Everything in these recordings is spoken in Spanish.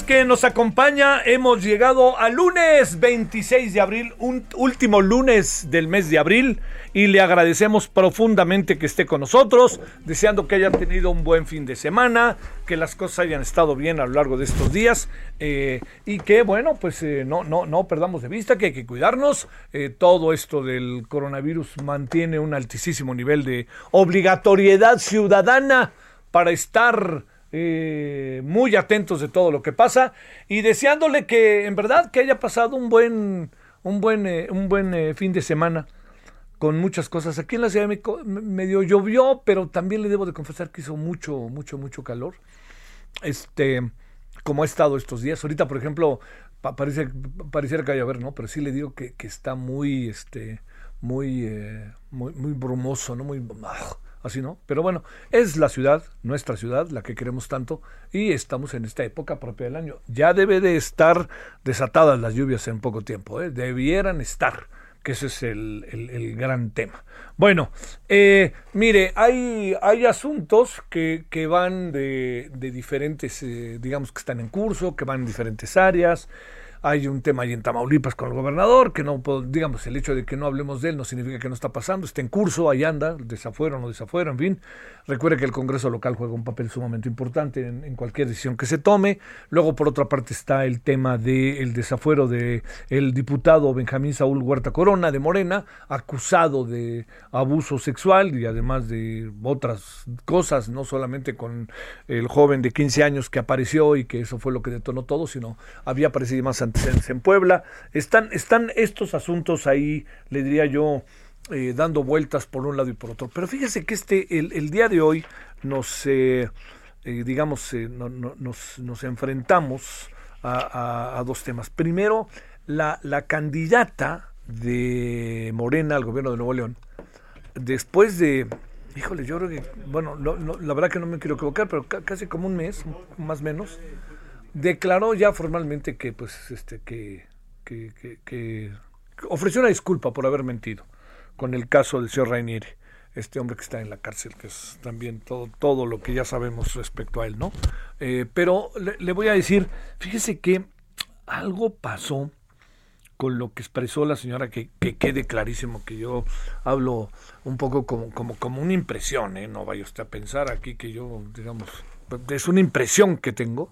Que nos acompaña. Hemos llegado al lunes 26 de abril, un último lunes del mes de abril, y le agradecemos profundamente que esté con nosotros, deseando que haya tenido un buen fin de semana, que las cosas hayan estado bien a lo largo de estos días, eh, y que, bueno, pues eh, no, no, no perdamos de vista que hay que cuidarnos. Eh, todo esto del coronavirus mantiene un altísimo nivel de obligatoriedad ciudadana para estar eh, muy atentos de todo lo que pasa y deseándole que en verdad que haya pasado un buen un buen eh, un buen eh, fin de semana con muchas cosas. Aquí en la ciudad medio llovió pero también le debo de confesar que hizo mucho mucho mucho calor. Este como ha estado estos días. Ahorita por ejemplo pa- parece pareciera que vaya a ver no pero sí le digo que, que está muy este muy muy muy brumoso no muy ah, así no pero bueno es la ciudad nuestra ciudad la que queremos tanto y estamos en esta época propia del año ya debe de estar desatadas las lluvias en poco tiempo ¿eh? debieran estar que ese es el, el- gran tema. Bueno, eh, mire, hay, hay asuntos que, que van de, de diferentes, eh, digamos que están en curso, que van en diferentes áreas. Hay un tema ahí en Tamaulipas con el gobernador, que no, digamos, el hecho de que no hablemos de él no significa que no está pasando, está en curso, ahí anda, desafuero o no desafuero, en fin. Recuerde que el Congreso local juega un papel sumamente importante en, cualquier decisión que se tome. Luego, por otra parte, está el tema del desafuero de el diputado Benjamín Saúl Huerta Corona de Morena, acusado de abuso sexual y además de otras cosas, no solamente con el joven de 15 años que apareció y que eso fue lo que detonó todo, sino había aparecido más en Puebla. Están, están estos asuntos ahí, le diría yo, eh, dando vueltas por un lado y por otro. Pero fíjese que este, el, día de hoy nos, eh, eh, digamos, no- no- nos, nos enfrentamos a, dos temas. Primero, la, la candidata de Morena al gobierno de Nuevo León, después de, híjole, yo creo que, bueno, no- la verdad que no me quiero equivocar, pero ca- casi como un mes, más o menos, declaró ya formalmente que, pues, este, que, que, que- ofreció una disculpa por haber mentido con el caso del señor Rainieri, este hombre que está en la cárcel, que es también todo, todo lo que ya sabemos respecto a él, ¿no? Eh, pero le, voy a decir, fíjese que algo pasó con lo que expresó la señora, que, que quede clarísimo que yo hablo un poco como, como, como una impresión, ¿eh? no vaya usted a pensar aquí que yo, digamos, es una impresión que tengo,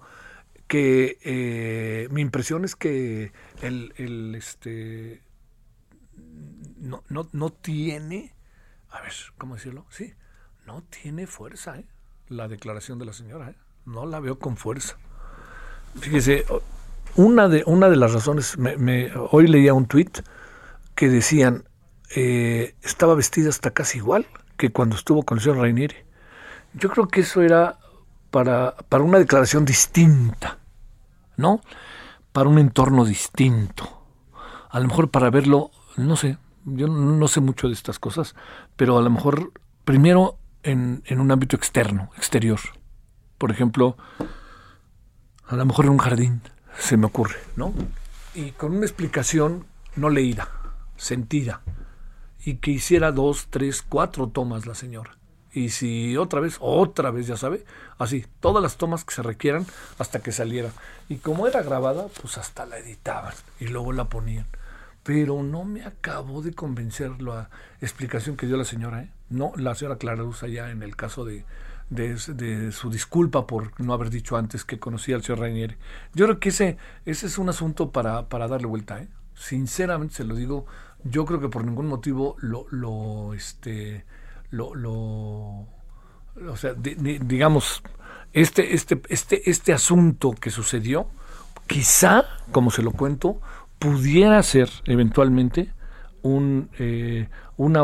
que eh, mi impresión es que el, el este no, no, no tiene, a ver, ¿cómo decirlo? Sí, no tiene fuerza, ¿eh? La declaración de la señora, ¿eh? No la veo con fuerza. Fíjese, una de, una de las razones, me, hoy leía un tuit que decían, estaba vestida hasta casi igual que cuando estuvo con el señor Rainieri. Yo creo que eso era para, para una declaración distinta, ¿no? Para un entorno distinto. A lo mejor para verlo, no sé, yo no sé mucho de estas cosas, pero a lo mejor primero en, en un ámbito externo, exterior. Por ejemplo, a lo mejor en un jardín, se me ocurre, ¿no? Y con una explicación no leída, sentida, y que hiciera dos, tres, cuatro tomas la señora. Y si otra vez, otra vez, ya sabe, así, todas las tomas que se requieran hasta que saliera. Y como era grabada, pues hasta la editaban y luego la ponían. Pero no me acabó de convencer la explicación que dio la señora, ¿eh? No, la señora Clara Luz allá en el caso de, de, su disculpa por no haber dicho antes que conocía al señor Rainieri. Yo creo que ese, ese es un asunto para, para darle vuelta. ¿eh? Sinceramente se lo digo, yo creo que por ningún motivo lo, lo este, lo, lo o sea, digamos, este, este, este, este asunto que sucedió, quizá, como se lo cuento, pudiera ser eventualmente un, eh, un,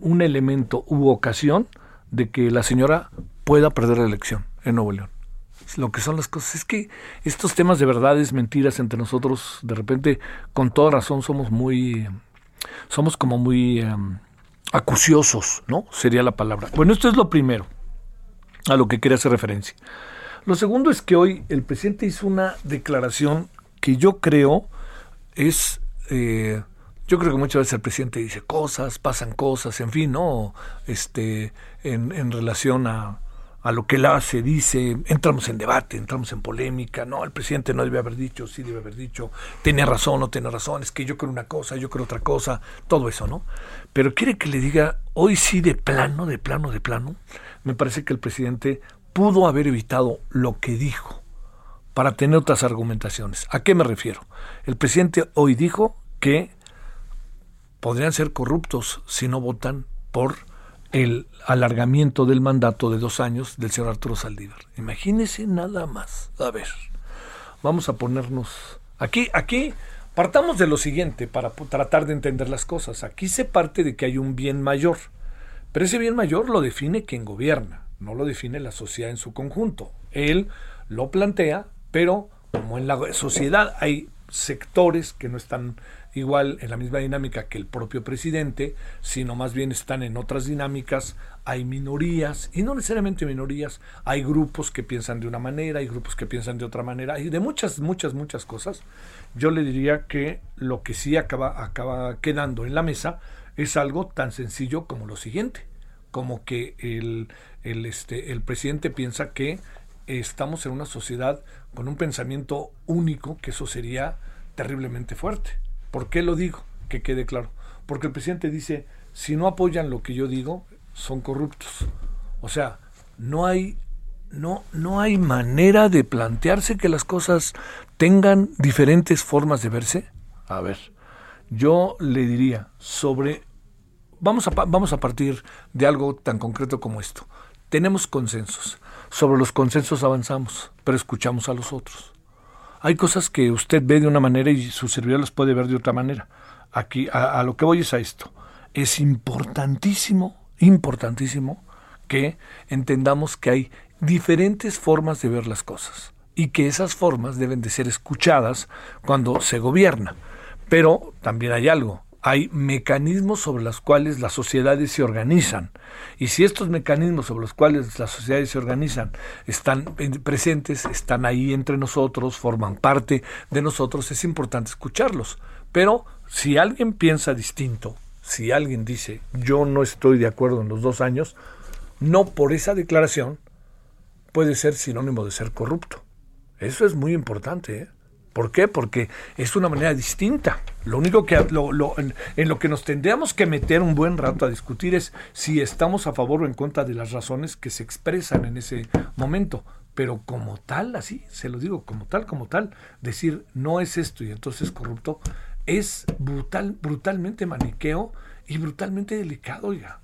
un elemento u ocasión de que la señora pueda perder la elección en Nuevo León. Lo que son las cosas es que estos temas de verdades, mentiras entre nosotros, de repente, con toda razón, somos muy, somos como muy em, acuciosos, ¿no? Sería la palabra. Bueno, esto es lo primero a lo que quería hacer referencia. Lo segundo es que hoy el presidente hizo una declaración que yo creo es eh, yo creo que muchas veces el presidente dice cosas, pasan cosas, en fin, ¿no? Este, en, en relación a, a lo que él hace, dice, entramos en debate, entramos en polémica, no, el presidente no debe haber dicho, sí debe haber dicho, tiene razón, no tiene razón, es que yo creo una cosa, yo creo otra cosa, todo eso, ¿no? Pero quiere que le diga, hoy sí de plano, de plano, de plano, me parece que el presidente pudo haber evitado lo que dijo para tener otras argumentaciones. ¿A qué me refiero? El presidente hoy dijo que podrían ser corruptos si no votan por el alargamiento del mandato de dos años del señor Arturo Saldívar. Imagínese nada más. A ver, vamos a ponernos aquí, aquí partamos de lo siguiente para tratar de entender las cosas. Aquí se parte de que hay un bien mayor, pero ese bien mayor lo define quien gobierna, no lo define la sociedad en su conjunto. Él lo plantea, pero como en la sociedad hay sectores que no están igual en la misma dinámica que el propio presidente, sino más bien están en otras dinámicas, hay minorías, y no necesariamente minorías, hay grupos que piensan de una manera, hay grupos que piensan de otra manera, y de muchas, muchas, muchas cosas. Yo le diría que lo que sí acaba, acaba quedando en la mesa es algo tan sencillo como lo siguiente, como que el, el, este, el presidente piensa que estamos en una sociedad con un pensamiento único, que eso sería terriblemente fuerte. ¿Por qué lo digo? Que quede claro. Porque el presidente dice, si no apoyan lo que yo digo, son corruptos. O sea, no hay, no, no hay manera de plantearse que las cosas tengan diferentes formas de verse. A ver, yo le diría sobre, vamos a, vamos a partir de algo tan concreto como esto. Tenemos consensos. Sobre los consensos avanzamos, pero escuchamos a los otros. Hay cosas que usted ve de una manera y su servidor las puede ver de otra manera. Aquí, a, lo que voy es a esto. Es importantísimo, importantísimo que entendamos que hay diferentes formas de ver las cosas y que esas formas deben de ser escuchadas cuando se gobierna. Pero también hay algo, hay mecanismos sobre los cuales las sociedades se organizan. Y si estos mecanismos sobre los cuales las sociedades se organizan están presentes, están ahí entre nosotros, forman parte de nosotros, es importante escucharlos. Pero si alguien piensa distinto, si alguien dice yo no estoy de acuerdo en los dos años, no por esa declaración puede ser sinónimo de ser corrupto. Eso es muy importante. ¿eh? ¿Por qué? Porque es una manera distinta. Lo único que en, lo que nos tendríamos que meter un buen rato a discutir es si estamos a favor o en contra de las razones que se expresan en ese momento. Pero como tal, así, se lo digo, como tal, como tal, decir no es esto y entonces es corrupto, es brutal, brutalmente maniqueo y brutalmente delicado, ya.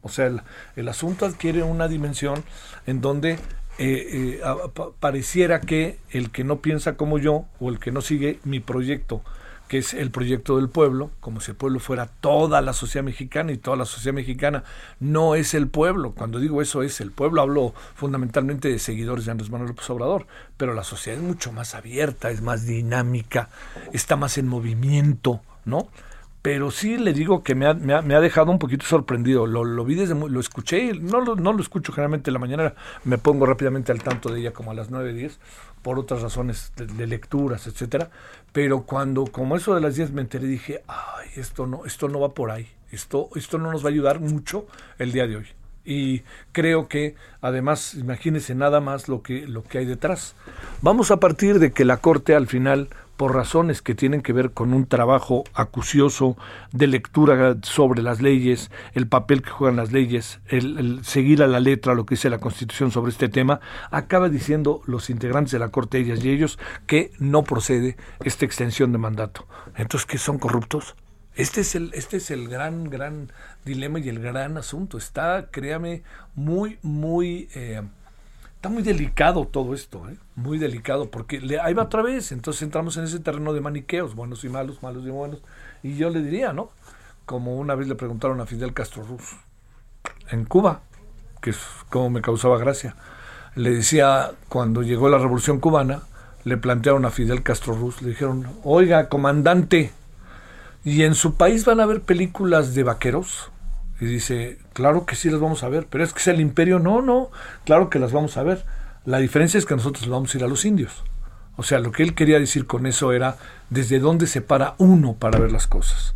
O sea, el asunto adquiere una dimensión en donde eh, eh, pareciera que el que no piensa como yo o el que no sigue mi proyecto, que es el proyecto del pueblo, como si el pueblo fuera toda la sociedad mexicana y toda la sociedad mexicana no es el pueblo. Cuando digo eso es el pueblo, hablo fundamentalmente de seguidores de Andrés Manuel López Obrador, pero la sociedad es mucho más abierta, es más dinámica, está más en movimiento, ¿no? Pero sí le digo que me ha, me ha, dejado un poquito sorprendido. Lo, lo vi desde, lo escuché, no lo, no lo escucho generalmente en la mañana, me pongo rápidamente al tanto de ella como a las 9, 10, por otras razones de, de, lecturas, etcétera. Pero cuando, como eso de las 10 me enteré, dije, ay, esto no, esto no va por ahí, esto, esto no nos va a ayudar mucho el día de hoy. Y creo que además, imagínense nada más lo que, lo que hay detrás. Vamos a partir de que la Corte al final por razones que tienen que ver con un trabajo acucioso de lectura sobre las leyes, el papel que juegan las leyes, el, seguir a la letra lo que dice la Constitución sobre este tema, acaba diciendo los integrantes de la Corte, ellas y ellos, que no procede esta extensión de mandato. Entonces, ¿qué son corruptos? Este es el, este es el gran, gran dilema y el gran asunto. Está, créame, muy, muy... Eh, Está muy delicado todo esto, ¿eh? muy delicado, porque le, ahí va otra vez, entonces entramos en ese terreno de maniqueos, buenos y malos, malos y buenos. Y yo le diría, ¿no? Como una vez le preguntaron a Fidel Castro Ruz en Cuba, que es como me causaba gracia. Le decía, cuando llegó la revolución cubana, le plantearon a Fidel Castro Ruz, le dijeron, oiga, comandante, ¿y en su país van a haber películas de vaqueros? Y dice, claro que sí las vamos a ver, pero es que es el imperio, no, no, claro que las vamos a ver. La diferencia es que nosotros vamos a ir a los indios. O sea, lo que él quería decir con eso era desde dónde se para uno para ver las cosas.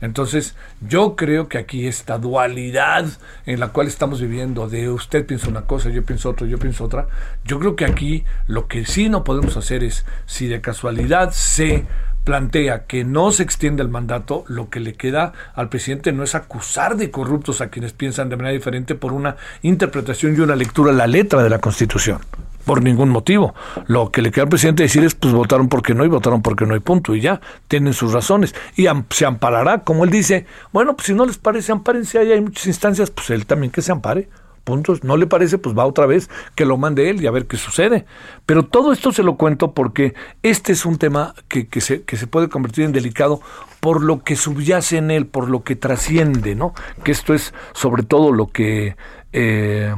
Entonces, yo creo que aquí esta dualidad en la cual estamos viviendo, de usted piensa una cosa, yo pienso otra, yo pienso otra, yo creo que aquí lo que sí no podemos hacer es, si de casualidad se plantea que no se extiende el mandato, lo que le queda al presidente no es acusar de corruptos a quienes piensan de manera diferente por una interpretación y una lectura de la letra de la Constitución. Por ningún motivo. Lo que le queda al presidente decir es, pues votaron porque no y votaron porque no hay punto. Y ya, tienen sus razones. Y se amparará, como él dice, bueno, pues si no les parece, ampárense, ahí hay muchas instancias, pues él también que se ampare puntos. No le parece, pues va otra vez, que lo mande él y a ver qué sucede. Pero todo esto se lo cuento porque este es un tema que, que, se, que se puede convertir en delicado por lo que subyace en él, por lo que trasciende, ¿no? Que esto es sobre todo lo que... Eh,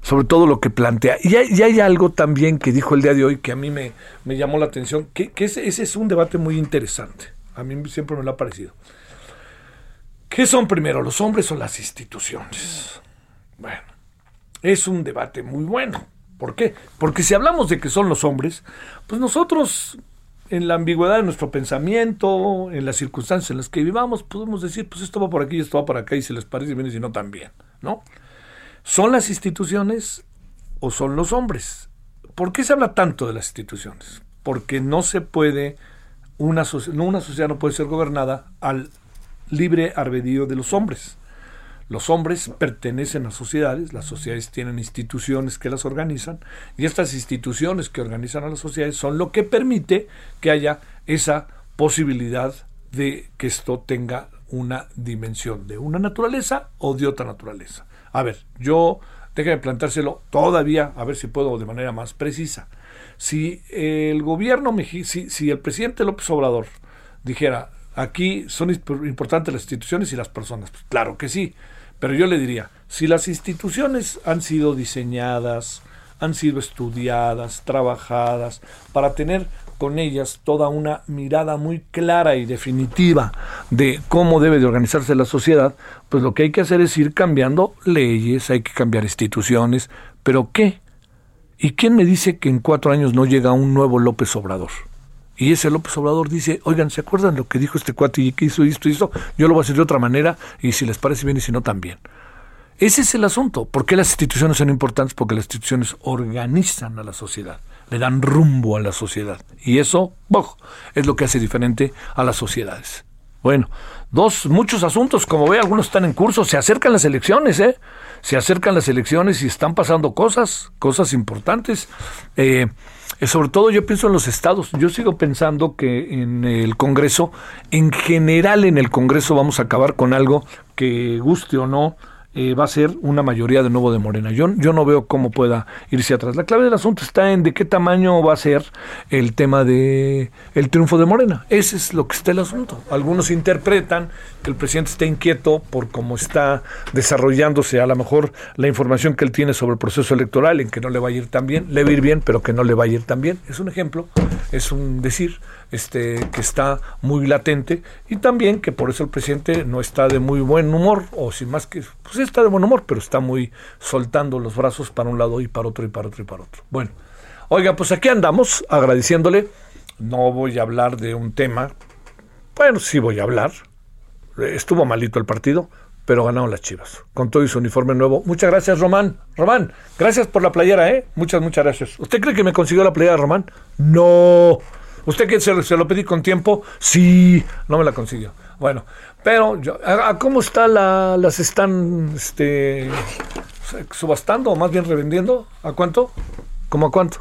sobre todo lo que plantea. Y hay, y hay, algo también que dijo el día de hoy que a mí me, me llamó la atención, que, ese, ese, es un debate muy interesante. A mí siempre me lo ha parecido. ¿Qué son primero, los hombres o las instituciones? Bueno, es un debate muy bueno. ¿Por qué? Porque si hablamos de que son los hombres, pues nosotros en la ambigüedad de nuestro pensamiento, en las circunstancias en las que vivamos, podemos decir, pues esto va por aquí esto va por acá y si les parece bien si no también, ¿no? ¿Son las instituciones o son los hombres? ¿Por qué se habla tanto de las instituciones? Porque no se puede, una, una sociedad no puede ser gobernada al libre albedrío de los hombres. Los hombres pertenecen a sociedades, las sociedades tienen instituciones que las organizan y estas instituciones que organizan a las sociedades son lo que permite que haya esa posibilidad de que esto tenga una dimensión de una naturaleza o de otra naturaleza. A ver, yo déjame plantárselo todavía, a ver si puedo de manera más precisa. Si el gobierno, si, si el presidente López Obrador dijera, aquí son importantes las instituciones y las personas, pues claro que sí, pero yo le diría, si las instituciones han sido diseñadas, han sido estudiadas, trabajadas, para tener con ellas toda una mirada muy clara y definitiva de cómo debe de organizarse la sociedad, pues lo que hay que hacer es ir cambiando leyes, hay que cambiar instituciones, pero ¿qué? ¿Y quién me dice que en cuatro años no llega un nuevo López Obrador? Y ese López Obrador dice, oigan, ¿se acuerdan lo que dijo este cuate y que hizo esto y esto? Yo lo voy a hacer de otra manera y si les parece bien y si no también. Ese es el asunto. ¿Por qué las instituciones son importantes? Porque las instituciones organizan a la sociedad, le dan rumbo a la sociedad. Y eso, es lo que hace diferente a las sociedades. Bueno, dos, muchos asuntos, como ve, algunos están en curso, se acercan las elecciones, ¿eh? Se acercan las elecciones y están pasando cosas, cosas importantes. Eh, eh, sobre todo yo pienso en los estados. Yo sigo pensando que en el Congreso, en general en el Congreso vamos a acabar con algo que guste o no, eh, va a ser una mayoría de nuevo de Morena. Yo, yo no veo cómo pueda irse atrás. La clave del asunto está en de qué tamaño va a ser el tema de el triunfo de Morena. Ese es lo que está el asunto. Algunos interpretan que el presidente está inquieto por cómo está desarrollándose a lo mejor la información que él tiene sobre el proceso electoral, en que no le va a ir tan bien, le va a ir bien, pero que no le va a ir tan bien. Es un ejemplo, es un decir este, que está muy latente y también que por eso el presidente no está de muy buen humor, o sin más que, pues está de buen humor, pero está muy soltando los brazos para un lado y para otro y para otro y para otro. Bueno, oiga, pues aquí andamos agradeciéndole. No voy a hablar de un tema, bueno, sí voy a hablar. Estuvo malito el partido, pero ganaron las Chivas, con todo y su uniforme nuevo. Muchas gracias, Román. Román, gracias por la playera, ¿eh? Muchas, muchas gracias. ¿Usted cree que me consiguió la playera, Román? No. ¿Usted que se, lo pedí con tiempo? Sí, no me la consiguió. Bueno, pero yo, ¿a, cómo está la, las están este, subastando o más bien revendiendo? ¿A cuánto? ¿Cómo a cuánto?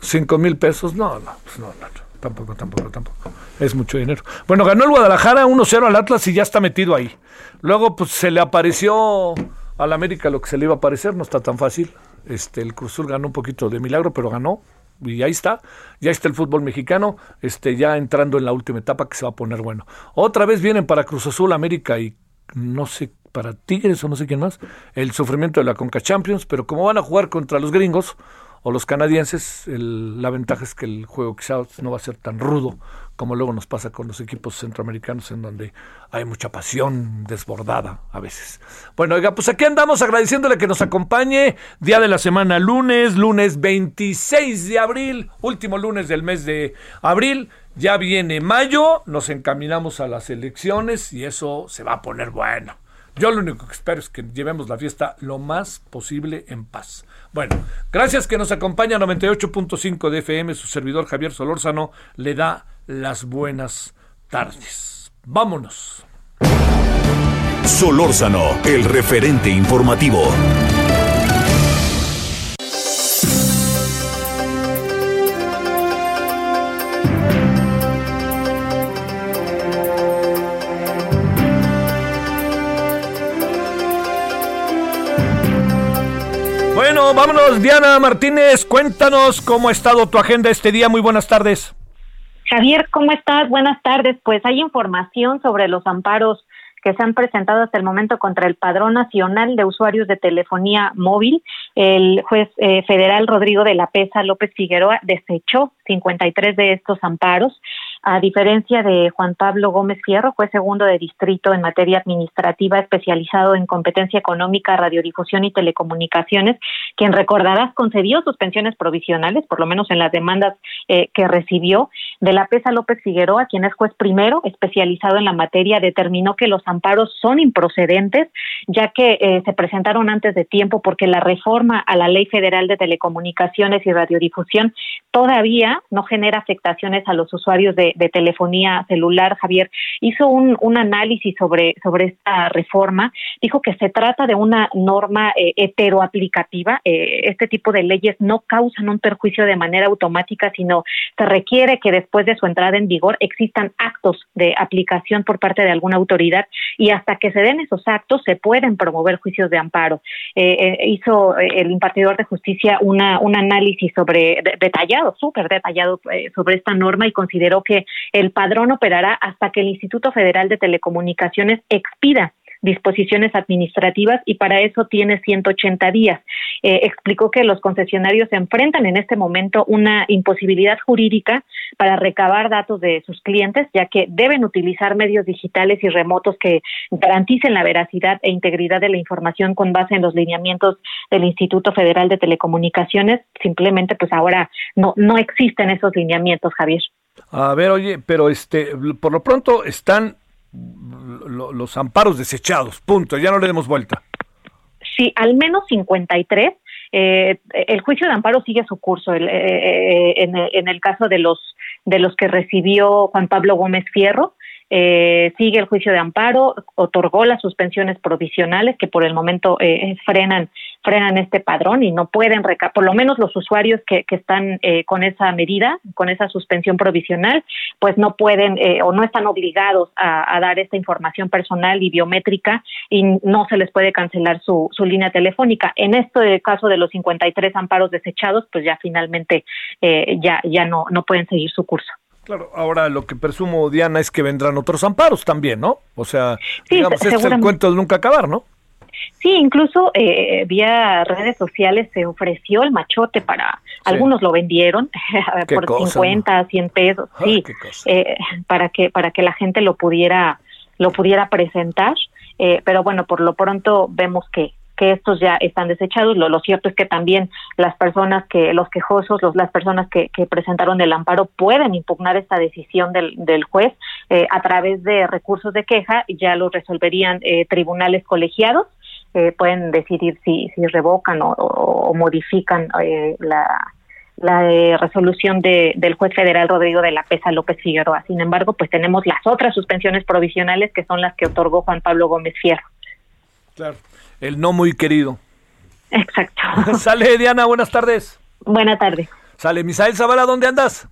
¿Cinco mil pesos? No, no, pues no, tampoco, tampoco, tampoco. Es mucho dinero. Bueno, ganó el Guadalajara 1-0 al Atlas y ya está metido ahí. Luego, pues se le apareció al América lo que se le iba a aparecer, no está tan fácil. Este, el Cruzul ganó un poquito de milagro, pero ganó y ahí está, ya está el fútbol mexicano, este, ya entrando en la última etapa que se va a poner bueno. Otra vez vienen para Cruz Azul, América y no sé, para Tigres o no sé quién más, el sufrimiento de la Conca Champions, pero como van a jugar contra los gringos o los canadienses, la ventaja es que el juego quizás no va a ser tan rudo como luego nos pasa con los equipos centroamericanos en donde hay mucha pasión desbordada a veces. Bueno, oiga, pues aquí andamos agradeciéndole que nos acompañe día de la semana lunes, lunes 26 de abril, último lunes del mes de abril. Ya viene mayo, nos encaminamos a las elecciones y eso se va a poner bueno. Yo lo único que espero es que llevemos la fiesta lo más posible en paz. Bueno, gracias que nos acompaña 98.5 de FM, su servidor Javier Solórzano le da las buenas tardes. Vámonos. Solórzano, el referente informativo. Bueno, vámonos, Diana Martínez, cuéntanos cómo ha estado tu agenda este día. Muy buenas tardes. Javier, ¿cómo estás? Buenas tardes. Pues hay información sobre los amparos que se han presentado hasta el momento contra el Padrón Nacional de Usuarios de Telefonía Móvil. El juez eh, federal Rodrigo de la Pesa López Figueroa desechó 53 de estos amparos a diferencia de Juan Pablo Gómez Fierro, fue segundo de distrito en materia administrativa especializado en competencia económica, radiodifusión y telecomunicaciones, quien recordarás concedió suspensiones provisionales, por lo menos en las demandas eh, que recibió. De la PESA López Figueroa, quien es juez primero, especializado en la materia, determinó que los amparos son improcedentes, ya que eh, se presentaron antes de tiempo porque la reforma a la Ley Federal de Telecomunicaciones y Radiodifusión todavía no genera afectaciones a los usuarios de de, telefonía celular, Javier, hizo un, un, análisis sobre, sobre esta reforma, dijo que se trata de una norma eh, heteroaplicativa, eh, este tipo de leyes no causan un perjuicio de manera automática, sino se requiere que después de su entrada en vigor existan actos de aplicación por parte de alguna autoridad y hasta que se den esos actos se pueden promover juicios de amparo. Eh, eh hizo el impartidor de justicia una, un análisis sobre detallado, súper detallado sobre esta norma y consideró que el padrón operará hasta que el Instituto Federal de Telecomunicaciones expida disposiciones administrativas y para eso tiene 180 días. Eh, explicó que los concesionarios se enfrentan en este momento una imposibilidad jurídica para recabar datos de sus clientes, ya que deben utilizar medios digitales y remotos que garanticen la veracidad e integridad de la información con base en los lineamientos del Instituto Federal de Telecomunicaciones. Simplemente, pues ahora no, no existen esos lineamientos, Javier. A ver, oye, pero este, por lo pronto están los amparos desechados, punto, ya no le demos vuelta. Sí, al menos 53. Eh, el juicio de amparo sigue su curso. El, eh, en, en, el caso de los de los que recibió Juan Pablo Gómez Fierro, eh, sigue el juicio de amparo, otorgó las suspensiones provisionales que por el momento eh, frenan frenan este padrón y no pueden por lo menos los usuarios que, que están eh, con esa medida, con esa suspensión provisional, pues no pueden eh, o no están obligados a, a, dar esta información personal y biométrica y no se les puede cancelar su, su línea telefónica. En este caso de los 53 amparos desechados, pues ya finalmente eh, ya ya no no pueden seguir su curso. Claro, ahora lo que presumo, Diana, es que vendrán otros amparos también, ¿no? O sea, sí, digamos, este es el cuento de nunca acabar, ¿no? Sí, incluso eh, vía redes sociales se ofreció el machote para, sí. algunos lo vendieron por cosa, 50, ¿no? 100 pesos, ah, sí, eh, para que para que la gente lo pudiera lo pudiera presentar, eh, pero bueno, por lo pronto vemos que que estos ya están desechados. Lo, lo, cierto es que también las personas que, los quejosos, los, las personas que, que presentaron el amparo pueden impugnar esta decisión del, del juez eh, a través de recursos de queja, ya lo resolverían eh, tribunales colegiados. Eh, pueden decidir si, si revocan o, o, o modifican eh, la, la eh, resolución de, del juez federal Rodrigo de la Pesa López Figueroa. Sin embargo, pues tenemos las otras suspensiones provisionales que son las que otorgó Juan Pablo Gómez Fierro. Claro el no muy querido. Exacto. Sale, Diana, buenas tardes. Buenas tardes. Sale, Misael Zavala, ¿dónde andas?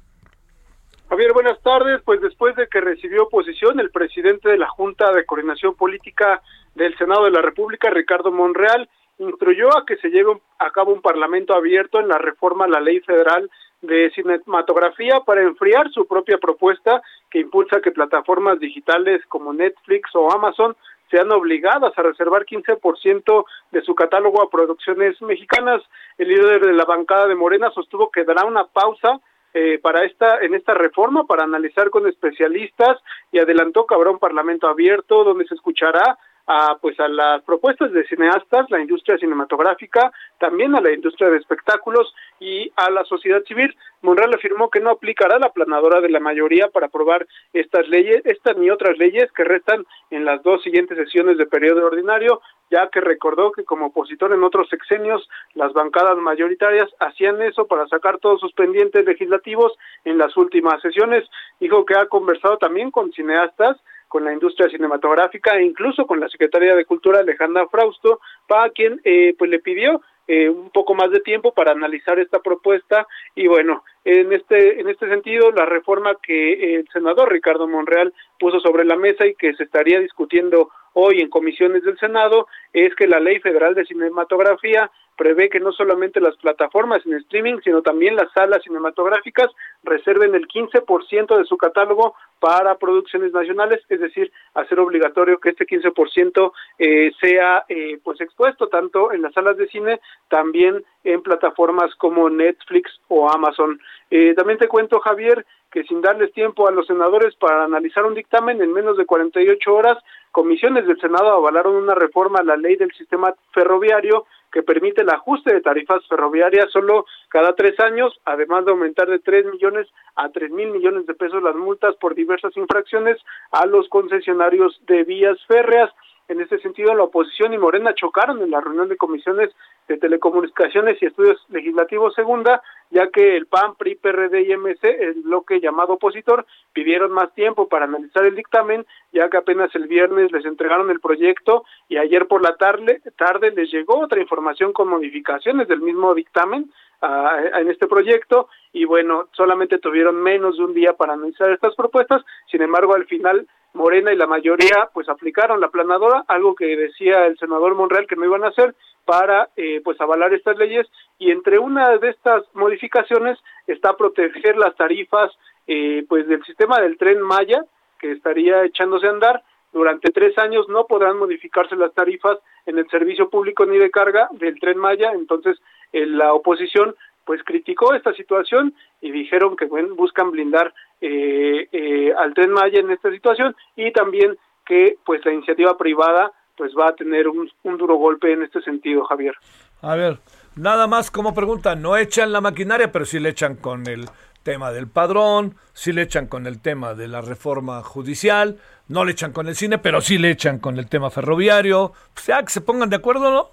Javier, buenas tardes. Pues después de que recibió oposición, el presidente de la Junta de Coordinación Política del Senado de la República, Ricardo Monreal, instruyó a que se lleve a cabo un parlamento abierto en la reforma a la ley federal de cinematografía para enfriar su propia propuesta que impulsa que plataformas digitales como Netflix o Amazon sean obligadas a reservar 15% de su catálogo a producciones mexicanas. El líder de la bancada de Morena sostuvo que dará una pausa eh, para esta en esta reforma para analizar con especialistas y adelantó que habrá un parlamento abierto donde se escuchará a pues a las propuestas de cineastas, la industria cinematográfica, también a la industria de espectáculos y a la sociedad civil. Monreal afirmó que no aplicará la planadora de la mayoría para aprobar estas leyes, estas ni otras leyes que restan en las dos siguientes sesiones de periodo ordinario, ya que recordó que como opositor en otros sexenios las bancadas mayoritarias hacían eso para sacar todos sus pendientes legislativos en las últimas sesiones. Dijo que ha conversado también con cineastas con la industria cinematográfica e incluso con la secretaria de Cultura Alejandra Frausto, para quien eh, pues le pidió eh, un poco más de tiempo para analizar esta propuesta. Y bueno en este en este sentido la reforma que el senador Ricardo Monreal puso sobre la mesa y que se estaría discutiendo hoy en comisiones del Senado es que la Ley Federal de Cinematografía prevé que no solamente las plataformas en streaming, sino también las salas cinematográficas reserven el 15% de su catálogo para producciones nacionales, es decir, hacer obligatorio que este 15% eh, sea eh, pues expuesto tanto en las salas de cine, también en plataformas como Netflix o Amazon. Eh, también te cuento, Javier, que sin darles tiempo a los senadores para analizar un dictamen en menos de 48 horas, comisiones del Senado avalaron una reforma a la ley del sistema ferroviario que permite el ajuste de tarifas ferroviarias solo cada tres años, además de aumentar de tres millones a tres mil millones de pesos las multas por diversas infracciones a los concesionarios de vías férreas. En este sentido, la oposición y Morena chocaron en la reunión de comisiones de telecomunicaciones y estudios legislativos segunda, ya que el PAN, PRI, PRD y MC, el bloque llamado opositor, pidieron más tiempo para analizar el dictamen, ya que apenas el viernes les entregaron el proyecto y ayer por la tarde, tarde les llegó otra información con modificaciones del mismo dictamen uh, en este proyecto. Y bueno, solamente tuvieron menos de un día para analizar estas propuestas, sin embargo al final Morena y la mayoría pues aplicaron la planadora, algo que decía el senador Monreal que no iban a hacer para eh, pues avalar estas leyes. Y entre una de estas modificaciones está proteger las tarifas eh, pues del sistema del tren Maya que estaría echándose a andar. Durante tres años no podrán modificarse las tarifas en el servicio público ni de carga del tren Maya. Entonces eh, la oposición pues criticó esta situación y dijeron que bueno, buscan blindar eh, eh, al Tren Maya en esta situación y también que pues la iniciativa privada pues va a tener un, un duro golpe en este sentido, Javier. A ver, nada más como pregunta, no echan la maquinaria, pero sí le echan con el tema del padrón, sí le echan con el tema de la reforma judicial, no le echan con el cine, pero sí le echan con el tema ferroviario. O sea, que se pongan de acuerdo, ¿no?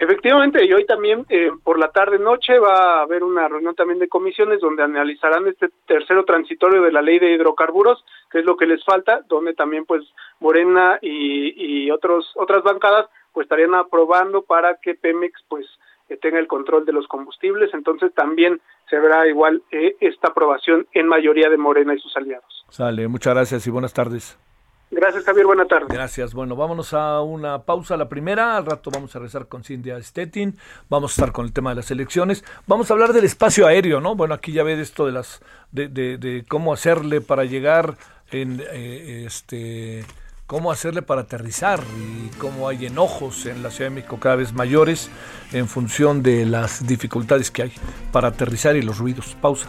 Efectivamente, y hoy también eh, por la tarde noche va a haber una reunión también de comisiones donde analizarán este tercero transitorio de la ley de hidrocarburos, que es lo que les falta, donde también pues Morena y, y otros otras bancadas pues estarían aprobando para que Pemex pues eh, tenga el control de los combustibles, entonces también se verá igual eh, esta aprobación en mayoría de Morena y sus aliados. Sale, muchas gracias y buenas tardes. Gracias, Javier. Buenas tardes. Gracias. Bueno, vámonos a una pausa, la primera. Al rato vamos a rezar con Cindy Stettin. Vamos a estar con el tema de las elecciones. Vamos a hablar del espacio aéreo, ¿no? Bueno, aquí ya ve esto de las de, de, cómo hacerle para llegar en eh, este cómo hacerle para aterrizar y cómo hay enojos en la Ciudad de México cada vez mayores en función de las dificultades que hay para aterrizar y los ruidos. Pausa.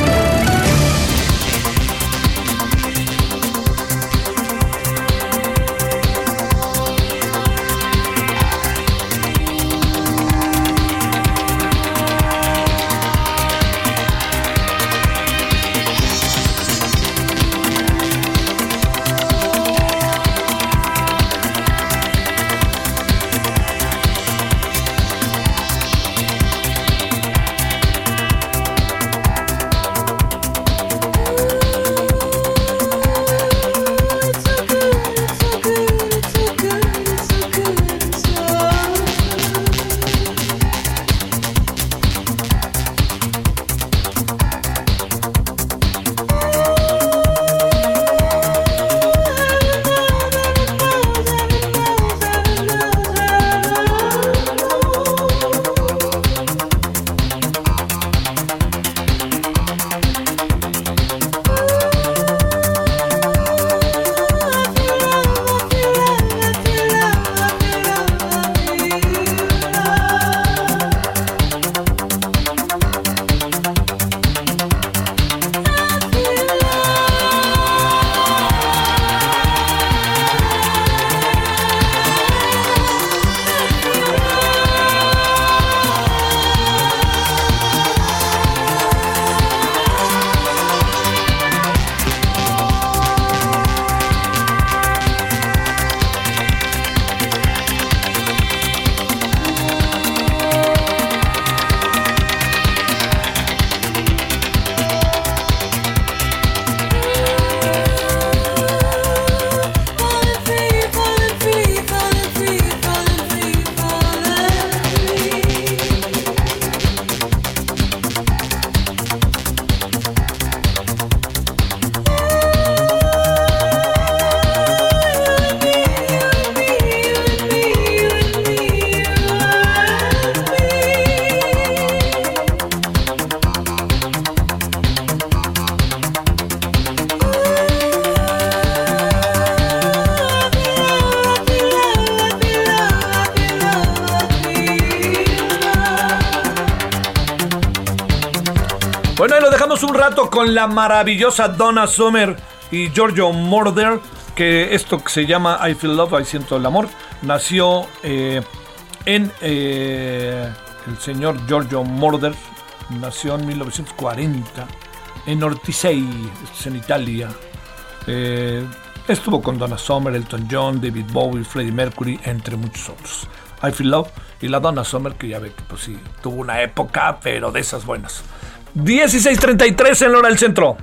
La maravillosa Donna Summer y Giorgio Moroder, que esto que se llama I Feel Love, I Siento el Amor, nació eh, en eh, el señor Giorgio Moroder, nació en 1940 en Ortisei, en Italia. Eh, estuvo con Donna Summer, Elton John, David Bowie, Freddie Mercury, entre muchos otros. I Feel Love y la Donna Summer, que ya ve que pues sí, tuvo una época, pero de esas buenas. 16.33 en hora del centro.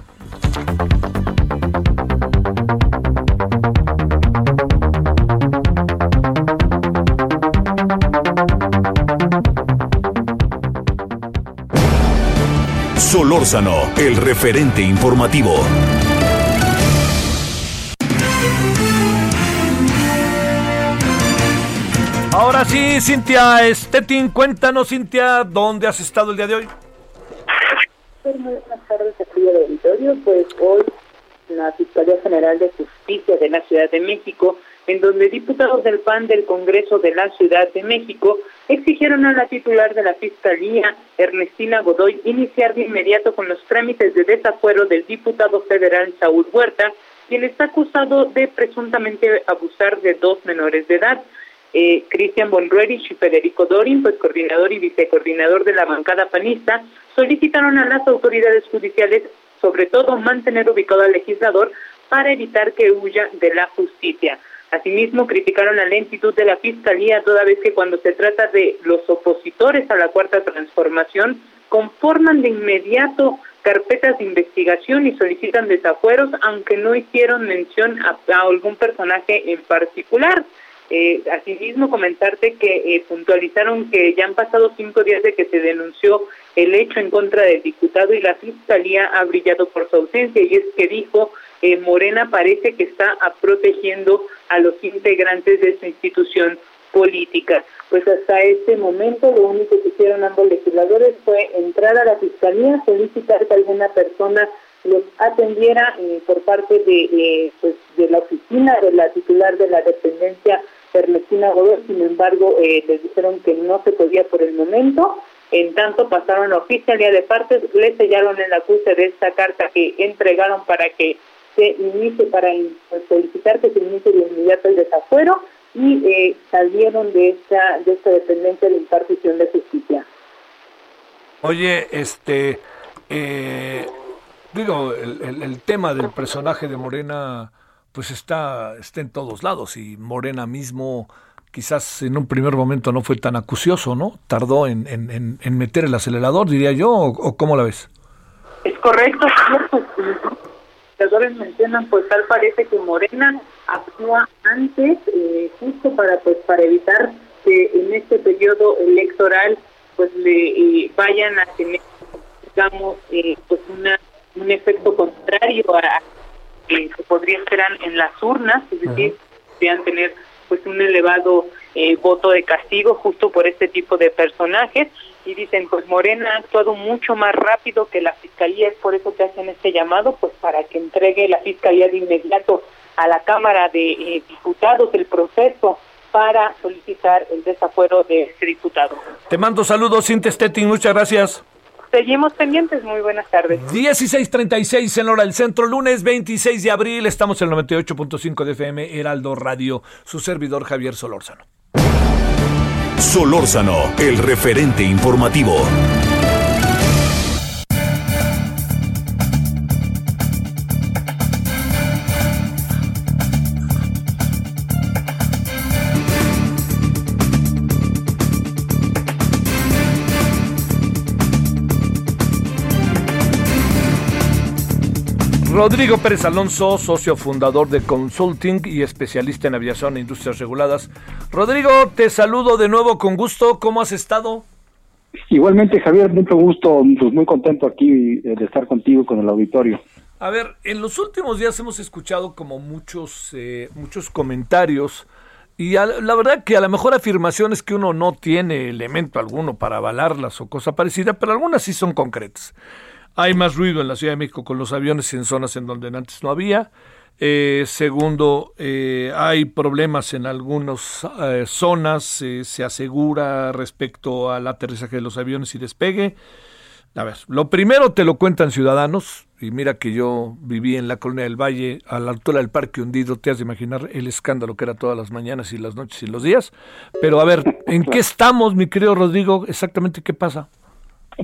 Solórzano, el referente informativo. Ahora sí, Cintia Stettin, cuéntanos, Cintia, ¿dónde has estado el día de hoy? Muy buenas tardes, aquí de auditorio. Pues hoy la Fiscalía General de Justicia de la Ciudad de México, en donde diputados del PAN del Congreso de la Ciudad de México exigieron a la titular de la Fiscalía, Ernestina Godoy, iniciar de inmediato con los trámites de desafuero del diputado federal Saúl Huerta, quien está acusado de presuntamente abusar de dos menores de edad. Eh, Cristian Bonruerich y Federico Dorin, pues coordinador y vicecoordinador de la bancada panista, solicitaron a las autoridades judiciales, sobre todo, mantener ubicado al legislador para evitar que huya de la justicia. Asimismo, criticaron la lentitud de la Fiscalía, toda vez que cuando se trata de los opositores a la Cuarta Transformación, conforman de inmediato carpetas de investigación y solicitan desafueros, aunque no hicieron mención a, algún personaje en particular. Eh, asimismo, comentarte que eh, puntualizaron que ya han pasado cinco días de que se denunció el hecho en contra del diputado y la fiscalía ha brillado por su ausencia y es que dijo eh, Morena parece que está protegiendo a los integrantes de su institución política. Pues hasta este momento lo único que hicieron ambos legisladores fue entrar a la fiscalía, solicitar que alguna persona los atendiera eh, por parte de, eh, pues, de la oficina de la titular de la dependencia Ernestina Godoy, sin embargo eh, les dijeron que no se podía por el momento, en tanto pasaron a oficialía de partes, le sellaron el acuse de esta carta que entregaron para que se inicie, para pues, solicitar que se inicie de inmediato el desafuero, y eh, salieron de esta, de esta dependencia de impartición de justicia. Oye, este, eh, digo, el, el, tema del personaje de Morena, pues está, está en todos lados y Morena mismo quizás en un primer momento no fue tan acucioso, ¿no? Tardó en, en, en meter el acelerador, diría yo, o, cómo la ves? Es correcto, Los mencionan, pues tal parece que Morena actúa antes, eh, justo para pues para evitar que en este periodo electoral pues le eh, vayan a tener digamos eh, pues una un efecto contrario a que se podría esperar en las urnas, es decir, podrían tener pues un elevado voto de castigo justo por este tipo de personajes y dicen pues Morena ha actuado mucho más rápido que la fiscalía es por eso que hacen este llamado pues para que entregue la fiscalía de inmediato a la Cámara de eh, Diputados el proceso para solicitar el desafuero de este diputado. Te mando saludos, Cintia Stettin, muchas gracias. Seguimos pendientes, muy buenas tardes. 16.36 en hora del centro, lunes 26 de abril, estamos en el 98.5 de FM, Heraldo Radio, su servidor Javier Solórzano. Solórzano, el referente informativo. Rodrigo Pérez Alonso, socio fundador de Consulting y especialista en aviación e industrias reguladas. Rodrigo, te saludo de nuevo con gusto. ¿Cómo has estado? Igualmente, Javier, mucho gusto, pues muy contento aquí eh, de estar contigo con el auditorio. A ver, en los últimos días hemos escuchado como muchos, eh, muchos comentarios y la verdad que a lo mejor afirmaciones que uno no tiene elemento alguno para avalarlas o cosa parecida, pero algunas sí son concretas. Hay más ruido en la Ciudad de México con los aviones en zonas en donde antes no había. Eh, segundo, eh, hay problemas en algunas eh, zonas, se asegura respecto al aterrizaje de los aviones y despegue. A ver, lo primero te lo cuentan ciudadanos, y mira que yo viví en la Colonia del Valle, a la altura del Parque Hundido, te has de imaginar el escándalo que era todas las mañanas y las noches y los días. Pero a ver, ¿en qué estamos, mi querido Rodrigo? Exactamente qué pasa.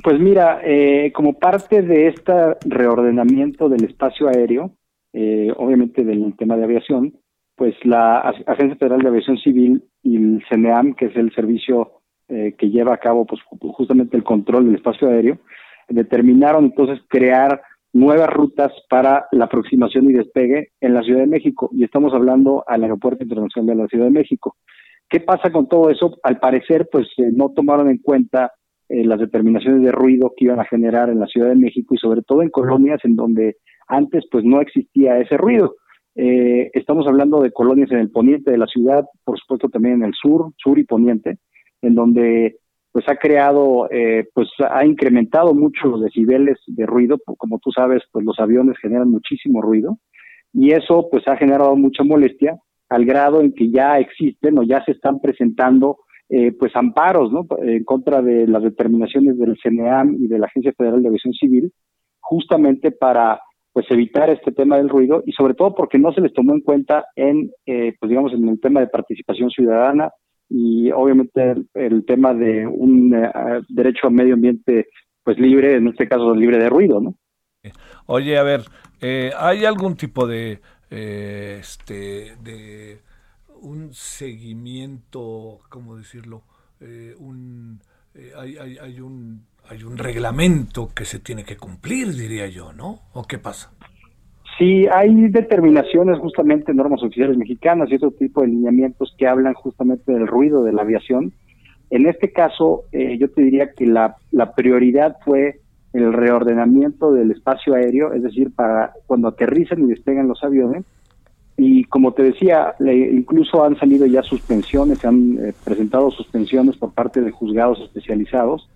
Pues mira, eh, como parte de este reordenamiento del espacio aéreo, eh, obviamente del tema de aviación, pues la Agencia Federal de Aviación Civil y el CNEAM, que es el servicio eh, que lleva a cabo pues justamente el control del espacio aéreo, determinaron entonces crear nuevas rutas para la aproximación y despegue en la Ciudad de México y estamos hablando al Aeropuerto Internacional de la Ciudad de México. ¿Qué pasa con todo eso? Al parecer, pues no tomaron en cuenta eh, las determinaciones de ruido que iban a generar en la Ciudad de México y sobre todo en colonias en donde antes pues no existía ese ruido. Eh, estamos hablando de colonias en el poniente de la ciudad, por supuesto también en el sur, sur y poniente, en donde pues ha creado, eh, pues ha incrementado mucho los decibeles de ruido, como tú sabes, pues los aviones generan muchísimo ruido y eso pues ha generado mucha molestia al grado en que ya existen o ya se están presentando eh, pues amparos ¿no? en contra de las determinaciones del CNEAM y de la Agencia Federal de Aviación Civil, justamente para pues evitar este tema del ruido y sobre todo porque no se les tomó en cuenta en, eh, pues digamos, en el tema de participación ciudadana, y obviamente el, tema de un eh, derecho a medio ambiente pues libre, en este caso libre de ruido, ¿no? Oye, a ver, eh, ¿hay algún tipo de, eh, este, de un seguimiento, cómo decirlo? un, hay, hay, hay, un, hay un reglamento que se tiene que cumplir, diría yo, ¿no? ¿O qué pasa? Sí, hay determinaciones justamente normas oficiales mexicanas y otro tipo de lineamientos que hablan justamente del ruido de la aviación. En este caso, eh, yo te diría que la, prioridad fue el reordenamiento del espacio aéreo, es decir, para cuando aterrizan y despegan los aviones. Y como te decía, incluso han salido ya suspensiones, se han eh, presentado suspensiones por parte de juzgados especializados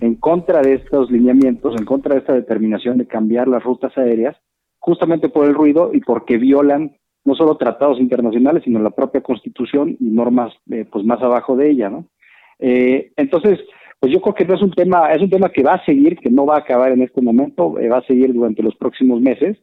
en contra de estos lineamientos, en contra de esta determinación de cambiar las rutas aéreas justamente por el ruido y porque violan no solo tratados internacionales, sino la propia Constitución y normas eh, pues más abajo de ella, ¿no? Eh, entonces, pues yo creo que no es un tema, es un tema que va a seguir, que no va a acabar en este momento, eh, va a seguir durante los próximos meses.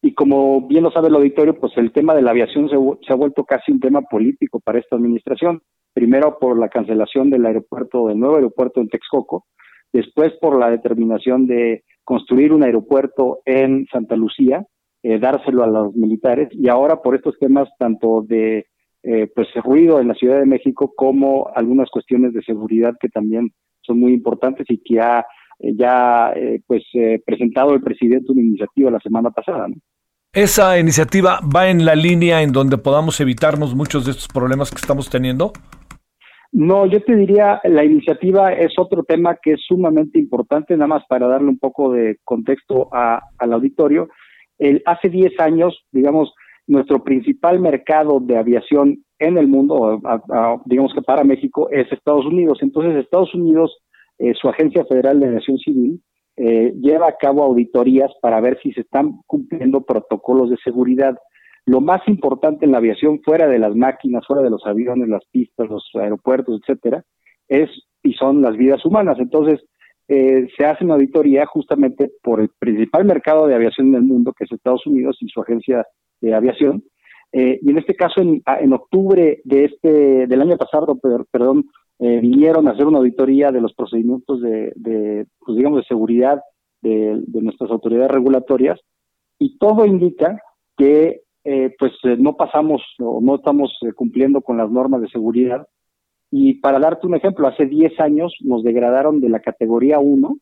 Y como bien lo sabe el auditorio, pues el tema de la aviación se, ha vuelto casi un tema político para esta administración. Primero por la cancelación del aeropuerto, del nuevo aeropuerto en Texcoco, después por la determinación de construir un aeropuerto en Santa Lucía, eh, dárselo a los militares y ahora por estos temas tanto de eh, pues ruido en la Ciudad de México como algunas cuestiones de seguridad que también son muy importantes y que ha ya pues presentado el presidente una iniciativa la semana pasada. ¿Esa iniciativa va en la línea en donde podamos evitarnos muchos de estos problemas que estamos teniendo? No, yo te diría, la iniciativa es otro tema que es sumamente importante, nada más para darle un poco de contexto al auditorio. El, hace 10 años, digamos, nuestro principal mercado de aviación en el mundo, digamos que para México, es Estados Unidos. Entonces, Estados Unidos, eh, su Agencia Federal de Aviación Civil, eh, lleva a cabo auditorías para ver si se están cumpliendo protocolos de seguridad. Lo más importante en la aviación, fuera de las máquinas, fuera de los aviones, las pistas, los aeropuertos, etcétera, es y son las vidas humanas. Entonces, eh, se hace una auditoría justamente por el principal mercado de aviación en el mundo, que es Estados Unidos y su agencia de aviación. Eh, y en este caso, en, en, octubre de este del año pasado, perdón, eh, vinieron a hacer una auditoría de los procedimientos de, de pues digamos, de seguridad de, nuestras autoridades regulatorias y todo indica que eh, pues eh, no pasamos o no estamos eh, cumpliendo con las normas de seguridad. Y para darte un ejemplo, hace 10 años nos degradaron de la categoría 1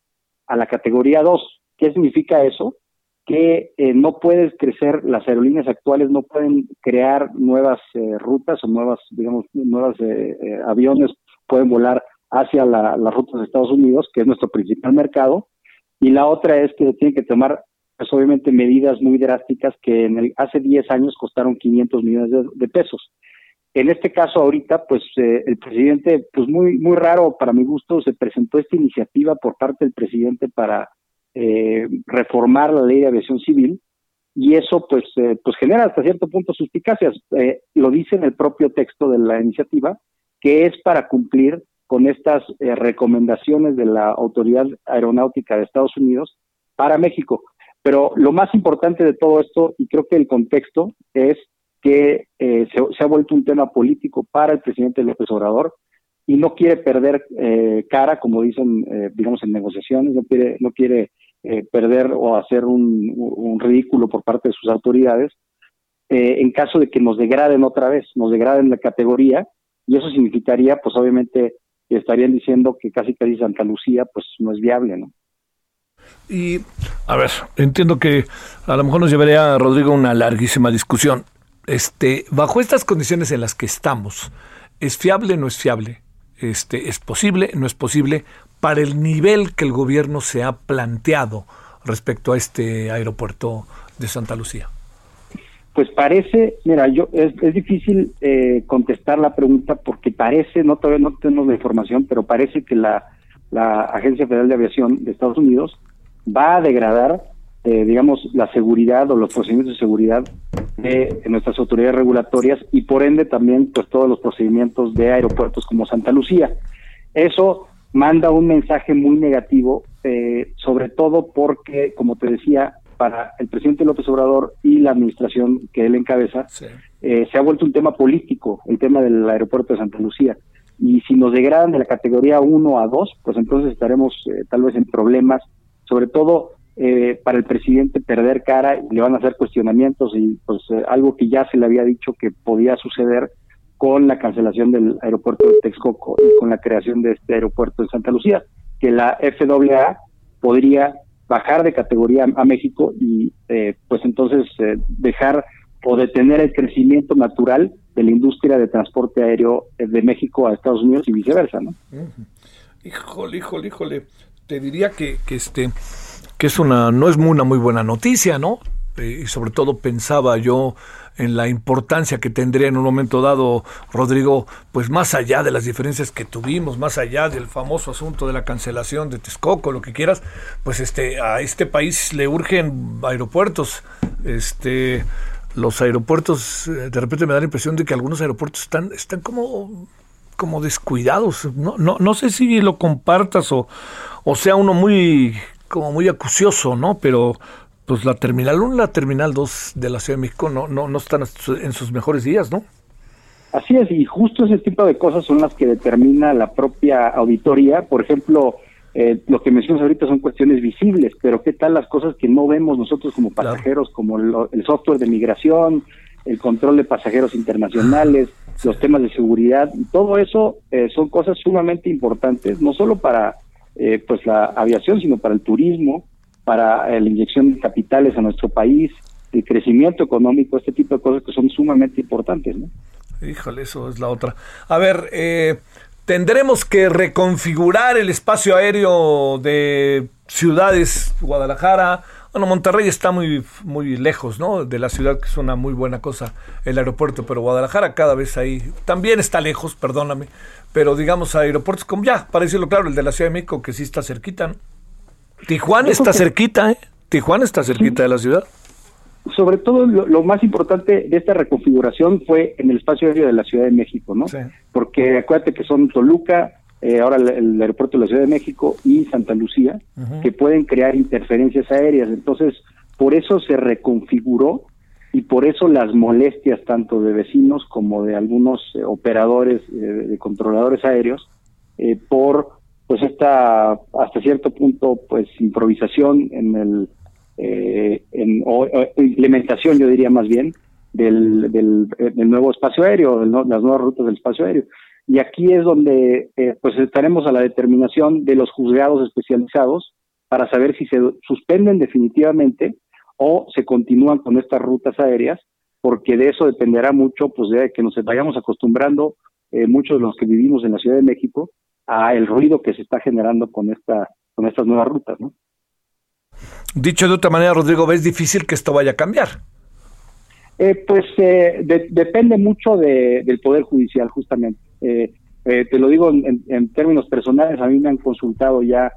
a la categoría 2. ¿Qué significa eso? Que no puedes crecer, las aerolíneas actuales no pueden crear nuevas rutas o nuevas, digamos, nuevos aviones, pueden volar hacia las rutas de Estados Unidos, que es nuestro principal mercado, y la otra es que tienen que tomar pues obviamente medidas muy drásticas que en el, hace 10 años costaron 500 millones de, pesos. En este caso ahorita, pues eh, el presidente, pues muy muy raro para mi gusto, se presentó esta iniciativa por parte del presidente para eh, reformar la ley de aviación civil y eso pues eh, pues genera hasta cierto punto suspicacias. lo dice en el propio texto de la iniciativa que es para cumplir con estas recomendaciones de la Autoridad Aeronáutica de Estados Unidos para México. Pero lo más importante de todo esto, y creo que el contexto, es que eh, se, ha vuelto un tema político para el presidente López Obrador y no quiere perder eh, cara, como dicen, eh, digamos, en negociaciones, no quiere, no quiere perder o hacer un, ridículo por parte de sus autoridades en caso de que nos degraden otra vez, nos degraden la categoría, y eso significaría, pues obviamente, estarían diciendo que casi casi Santa Lucía, pues no es viable, ¿no? Y, a ver, entiendo que a lo mejor nos llevaría a Rodrigo una larguísima discusión. Este, bajo estas condiciones en las que estamos, ¿es fiable no es fiable? Este, ¿Es posible no es posible? Para el nivel que el gobierno se ha planteado respecto a este aeropuerto de Santa Lucía. Pues parece, mira, yo es, es difícil eh, contestar la pregunta porque parece, no todavía no tenemos la información, pero parece que la, Agencia Federal de Aviación de Estados Unidos va a degradar, eh, digamos, la seguridad o los procedimientos de seguridad de, nuestras autoridades regulatorias y por ende también pues todos los procedimientos de aeropuertos como Santa Lucía. Eso manda un mensaje muy negativo, eh, sobre todo porque, como te decía, para el presidente López Obrador y la administración que él encabeza, eh, se ha vuelto un tema político, el tema del aeropuerto de Santa Lucía. Y si nos degradan de la categoría 1 a 2, pues entonces estaremos eh, tal vez en problemas, sobre todo eh, para el presidente perder cara y le van a hacer cuestionamientos y pues algo que ya se le había dicho que podía suceder con la cancelación del aeropuerto de Texcoco y con la creación de este aeropuerto en Santa Lucía, que la FAA podría bajar de categoría a México y eh, pues entonces eh, dejar o detener el crecimiento natural de la industria de transporte aéreo eh, de México a Estados Unidos y viceversa, ¿no? Híjole, híjole, híjole. Te diría que, que este que es una no es una muy buena noticia, ¿no? Y sobre todo pensaba yo en la importancia que tendría en un momento dado, Rodrigo, pues más allá de las diferencias que tuvimos, más allá del famoso asunto de la cancelación de Texcoco, lo que quieras, pues este a este país le urgen aeropuertos, este los aeropuertos, eh, de repente me da la impresión de que algunos aeropuertos están, están como, como descuidados. No, no, no sé si lo compartas o, o sea uno muy, como muy acucioso, ¿no? Pero pues la Terminal 1 la Terminal 2 de la Ciudad de México no, no, no están en sus mejores días, ¿no? Así es, y justo ese tipo de cosas son las que determina la propia auditoría. Por ejemplo, eh, lo que mencionas ahorita son cuestiones visibles, pero ¿qué tal las cosas que no vemos nosotros como pasajeros, como el software de migración, el control de pasajeros internacionales, los temas de seguridad? Todo eso eh, son cosas sumamente importantes, no solo para eh, pues la aviación, sino para el turismo, para la inyección de capitales a nuestro país, el crecimiento económico, este tipo de cosas que son sumamente importantes. ¿no? Híjole, eso es la otra. A ver, eh, tendremos que reconfigurar el espacio aéreo de ciudades, Guadalajara. Bueno, Monterrey está muy, muy lejos, ¿no? De la ciudad, que es una muy buena cosa, el aeropuerto, pero Guadalajara cada vez ahí también está lejos, perdóname. Pero digamos, aeropuertos como ya, para decirlo claro, el de la Ciudad de México, que sí está cerquita, ¿no? Tijuana está cerquita, ¿eh? Tijuana está cerquita de la ciudad. Sobre todo lo, más importante de esta reconfiguración fue en el espacio aéreo de la Ciudad de México, ¿no? Porque acuérdate que son Toluca, eh, ahora el, aeropuerto de la Ciudad de México y Santa Lucía, que pueden crear interferencias aéreas. Entonces, por eso se reconfiguró y por eso las molestias tanto de vecinos como de algunos eh, operadores, eh, de controladores aéreos, por pues esta hasta cierto punto pues improvisación en el eh, o, implementación yo diría más bien del, del, nuevo espacio aéreo las nuevas rutas del espacio aéreo. Y aquí es donde eh, pues estaremos a la determinación de los juzgados especializados para saber si se suspenden definitivamente o se continúan con estas rutas aéreas porque de eso dependerá mucho pues de que nos vayamos acostumbrando eh, muchos de los que vivimos en la Ciudad de México a el ruido que se está generando con esta con estas nuevas rutas, ¿no? Dicho de otra manera, Rodrigo, ¿ves difícil que esto vaya a cambiar? Eh, pues eh, depende mucho del Poder Judicial, justamente. Eh, te lo digo en, términos personales, a mí me han consultado ya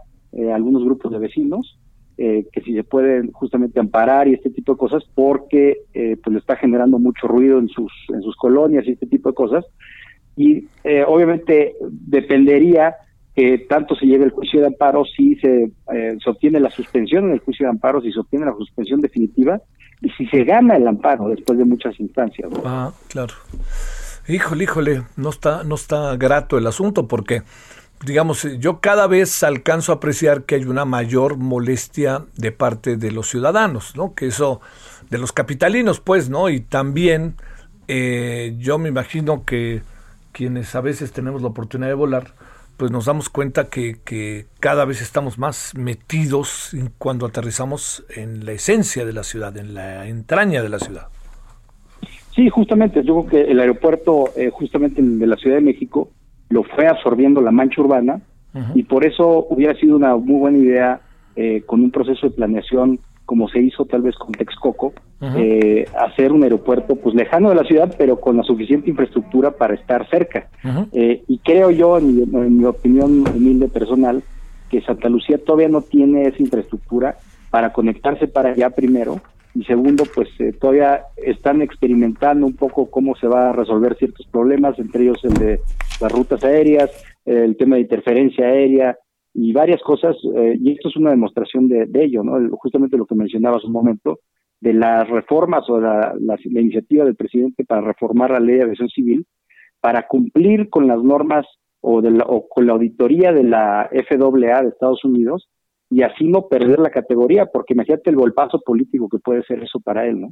algunos grupos de vecinos que si se pueden justamente amparar y este tipo de cosas porque pues le está generando mucho ruido en sus, en sus colonias y este tipo de cosas y eh, obviamente dependería que tanto se lleve el juicio de amparo si se, eh, se obtiene la suspensión en el juicio de amparo, si se obtiene la suspensión definitiva y si se gana el amparo después de muchas instancias. Ah, claro. Híjole, híjole, no está, no está grato el asunto porque, digamos, yo cada vez alcanzo a apreciar que hay una mayor molestia de parte de los ciudadanos, ¿no? Que eso, de los capitalinos, pues, ¿no? Y también eh, yo me imagino que quienes a veces tenemos la oportunidad de volar, pues nos damos cuenta que, que cada vez estamos más metidos cuando aterrizamos en la esencia de la ciudad, en la entraña de la ciudad. Sí, justamente, yo creo que el aeropuerto, eh, justamente de la Ciudad de México, lo fue absorbiendo la mancha urbana y por eso hubiera sido una muy buena idea eh, con un proceso de planeación como se hizo tal vez con Texcoco, eh, hacer un aeropuerto pues lejano de la ciudad, pero con la suficiente infraestructura para estar cerca. Eh, y creo yo, en mi, opinión humilde personal, que Santa Lucía todavía no tiene esa infraestructura para conectarse para allá primero, y segundo, pues eh, todavía están experimentando un poco cómo se va a resolver ciertos problemas, entre ellos el de las rutas aéreas, el tema de interferencia aérea, y varias cosas, eh, y esto es una demostración de, ello, ¿no? Justamente lo que mencionabas un momento, de las reformas o la, la, iniciativa del presidente para reformar la ley de aviación civil, para cumplir con las normas o, de la, o con la auditoría de la FAA de Estados Unidos y así no perder la categoría, porque imagínate el golpazo político que puede ser eso para él, ¿no?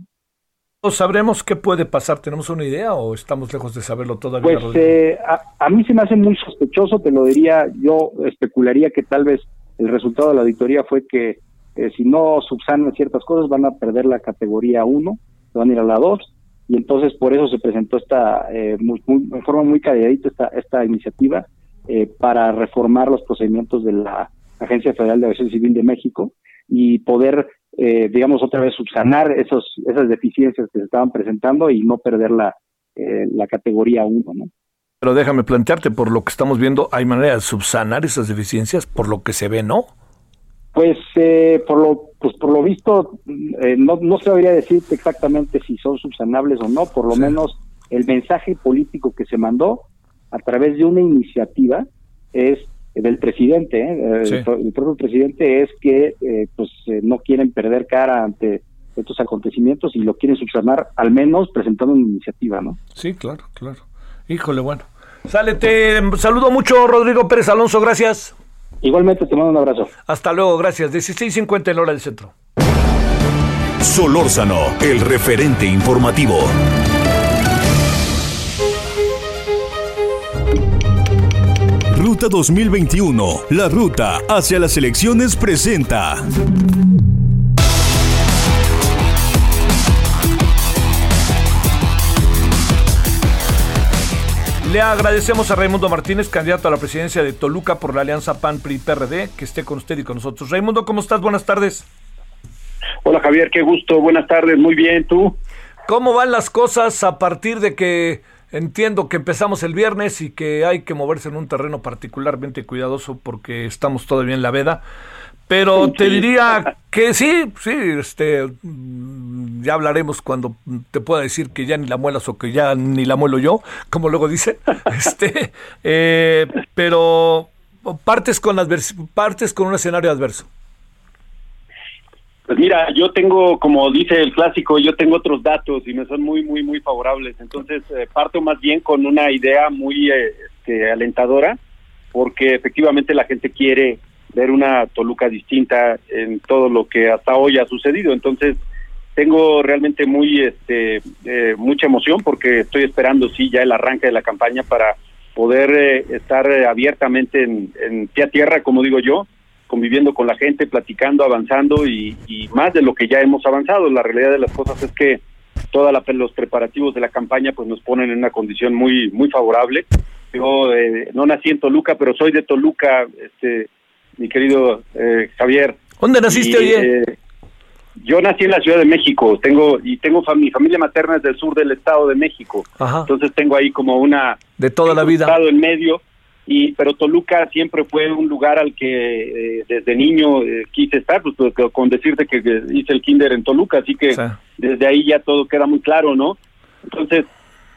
¿Sabremos qué puede pasar? ¿Tenemos una idea o estamos lejos de saberlo todavía? Pues eh, a, mí se me hace muy sospechoso, te lo diría, yo especularía que tal vez el resultado de la auditoría fue que eh, si no subsanan ciertas cosas van a perder la categoría 1, van a ir a la 2, y entonces por eso se presentó esta, eh, muy, de forma muy calladita esta, esta iniciativa para reformar los procedimientos de la Agencia Federal de Aviación Civil de México y poder eh, digamos, otra vez subsanar esos, esas deficiencias que se estaban presentando y no perder la, eh, la categoría 1, ¿no? Pero déjame plantearte, por lo que estamos viendo, ¿hay manera de subsanar esas deficiencias por lo que se ve, no? Pues, eh, por lo pues por lo visto, eh, no, no sabría decirte exactamente si son subsanables o no, por lo menos el mensaje político que se mandó a través de una iniciativa es del presidente, ¿eh? el, propio presidente es que eh, pues eh, no quieren perder cara ante estos acontecimientos y lo quieren subsanar al menos presentando una iniciativa, ¿no? Sí, claro, claro. Híjole, bueno. Sale, te saludo mucho, Rodrigo Pérez Alonso, gracias. Igualmente te mando un abrazo. Hasta luego, gracias. 16.50 en hora del centro. Solórzano, el referente informativo. Ruta 2021, la ruta hacia las elecciones presenta. Le agradecemos a Raimundo Martínez, candidato a la presidencia de Toluca por la alianza PAN-PRI-PRD, que esté con usted y con nosotros. Raimundo, ¿cómo estás? Buenas tardes. Hola Javier, qué gusto. Buenas tardes, muy bien, ¿tú? ¿Cómo van las cosas a partir de que Entiendo que empezamos el viernes y que hay que moverse en un terreno particularmente cuidadoso porque estamos todavía en la veda. Pero te diría que sí, sí, este, mm, ya hablaremos cuando te pueda decir que ya ni la muelas o que ya ni la muelo yo, como luego dice. Este, eh, pero partes con partes con un escenario adverso. Pues mira, yo tengo, como dice el clásico, yo tengo otros datos y me son muy, muy, muy favorables. Entonces, eh, parto más bien con una idea muy eh, este, alentadora, porque efectivamente la gente quiere ver una Toluca distinta en todo lo que hasta hoy ha sucedido. Entonces, tengo realmente muy, este, eh, mucha emoción porque estoy esperando, sí, ya el arranque de la campaña para poder estar abiertamente en, en pie a tierra, como digo yo, conviviendo con la gente, platicando, avanzando y, más de lo que ya hemos avanzado. La realidad de las cosas es que todos los preparativos de la campaña pues nos ponen en una condición muy muy favorable. Yo eh, no nací en Toluca, pero soy de Toluca, este mi querido eh, Javier. ¿Dónde naciste, oye? Eh, yo nací en la Ciudad de México, tengo y tengo mi familia materna es del sur del Estado de México, entonces tengo ahí como una de toda la vida estado en medio y pero Toluca siempre fue un lugar al que eh, desde niño eh, quise estar, pues, pues con decirte que, hice el kinder en Toluca, así que desde ahí ya todo queda muy claro, ¿no? Entonces,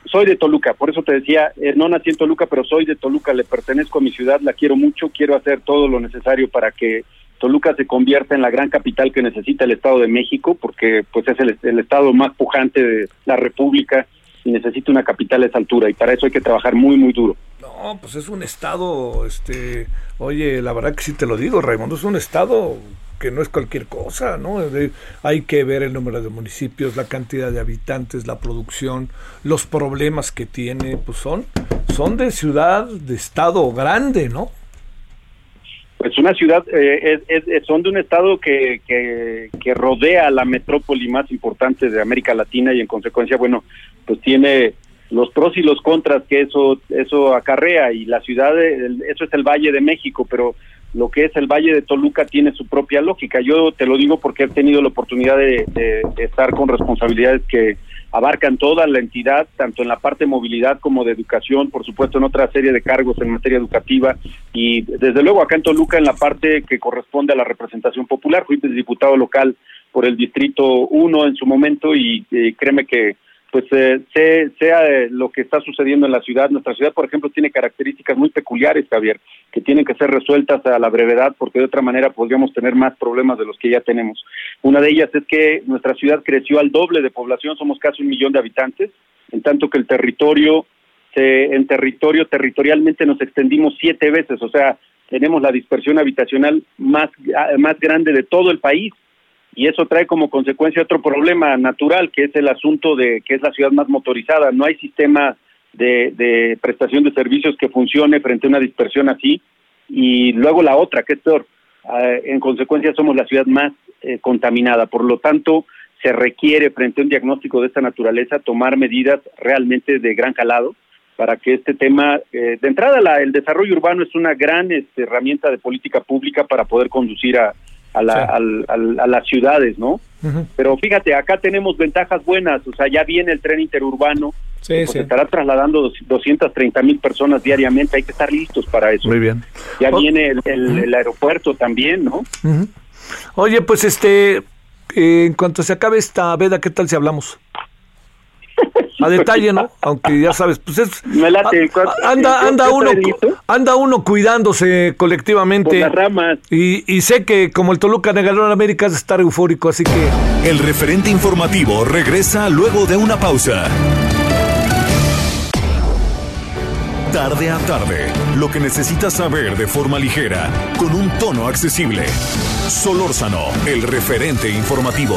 soy de Toluca, por eso te decía, eh, no nací en Toluca, pero soy de Toluca, le pertenezco a mi ciudad, la quiero mucho, quiero hacer todo lo necesario para que Toluca se convierta en la gran capital que necesita el Estado de México, porque pues es el, el estado más pujante de la República necesita una capital a esa altura, y para eso hay que trabajar muy, muy duro. No, pues es un estado, este, oye, la verdad que sí te lo digo, Raimundo, es un estado que no es cualquier cosa, ¿no? hay que ver el número de municipios, la cantidad de habitantes, la producción, los problemas que tiene, pues son, son de ciudad, de estado grande, ¿no? Pues una ciudad, eh, es, son de un estado que, que, que rodea la metrópoli más importante de América Latina y en consecuencia, bueno, pues tiene los pros y los contras que eso eso acarrea. Y la ciudad eso es el Valle de México pero lo que es el Valle de Toluca tiene su propia lógica. Yo te lo digo porque he tenido la oportunidad de, estar con responsabilidades que abarcan toda la entidad tanto en la parte de movilidad como de educación por supuesto en otra serie de cargos en materia educativa. Y desde luego acá en Toluca en la parte que corresponde a la representación popular fui diputado local por el distrito 1 en su momento y eh, créeme que pues eh, sea eh, lo que está sucediendo en la ciudad. Nuestra ciudad, por ejemplo, tiene características muy peculiares, Javier, que tienen que ser resueltas a la brevedad porque de otra manera podríamos tener más problemas de los que ya tenemos. Una de ellas es que nuestra ciudad creció al doble de población, somos casi un millón de habitantes, en tanto que el territorio, en territorio, territorialmente nos extendimos siete veces, o sea, tenemos la dispersión habitacional más, más grande de todo el país y eso trae como consecuencia otro problema natural, que es el asunto de que es la ciudad más motorizada. No hay sistema de, de prestación de servicios que funcione frente a una dispersión así. Y luego la otra, que es peor, eh, en consecuencia somos la ciudad más eh, contaminada. Por lo tanto, se requiere frente a un diagnóstico de esta naturaleza tomar medidas realmente de gran calado para que este tema, eh, de entrada la, el desarrollo urbano es una gran este, herramienta de política pública para poder conducir a, a, las ciudades, ¿no? Pero fíjate, acá tenemos ventajas buenas, o sea, ya viene el tren interurbano, se estará trasladando 230 mil personas diariamente, hay que estar listos para eso. Muy bien. Ya viene el, aeropuerto también, ¿no? Oye, pues este, eh, en cuanto se acabe esta veda, ¿qué tal si hablamos? A detalle, ¿no? Aunque ya sabes, pues es Me late, anda anda uno anda uno cuidándose colectivamente. las ramas. Y, y, sé que como el Toluca de ganó América es estar eufórico, así que el referente informativo regresa luego de una pausa. Tarde a tarde, lo que necesitas saber de forma ligera, con un tono accesible. Solórzano, el referente informativo.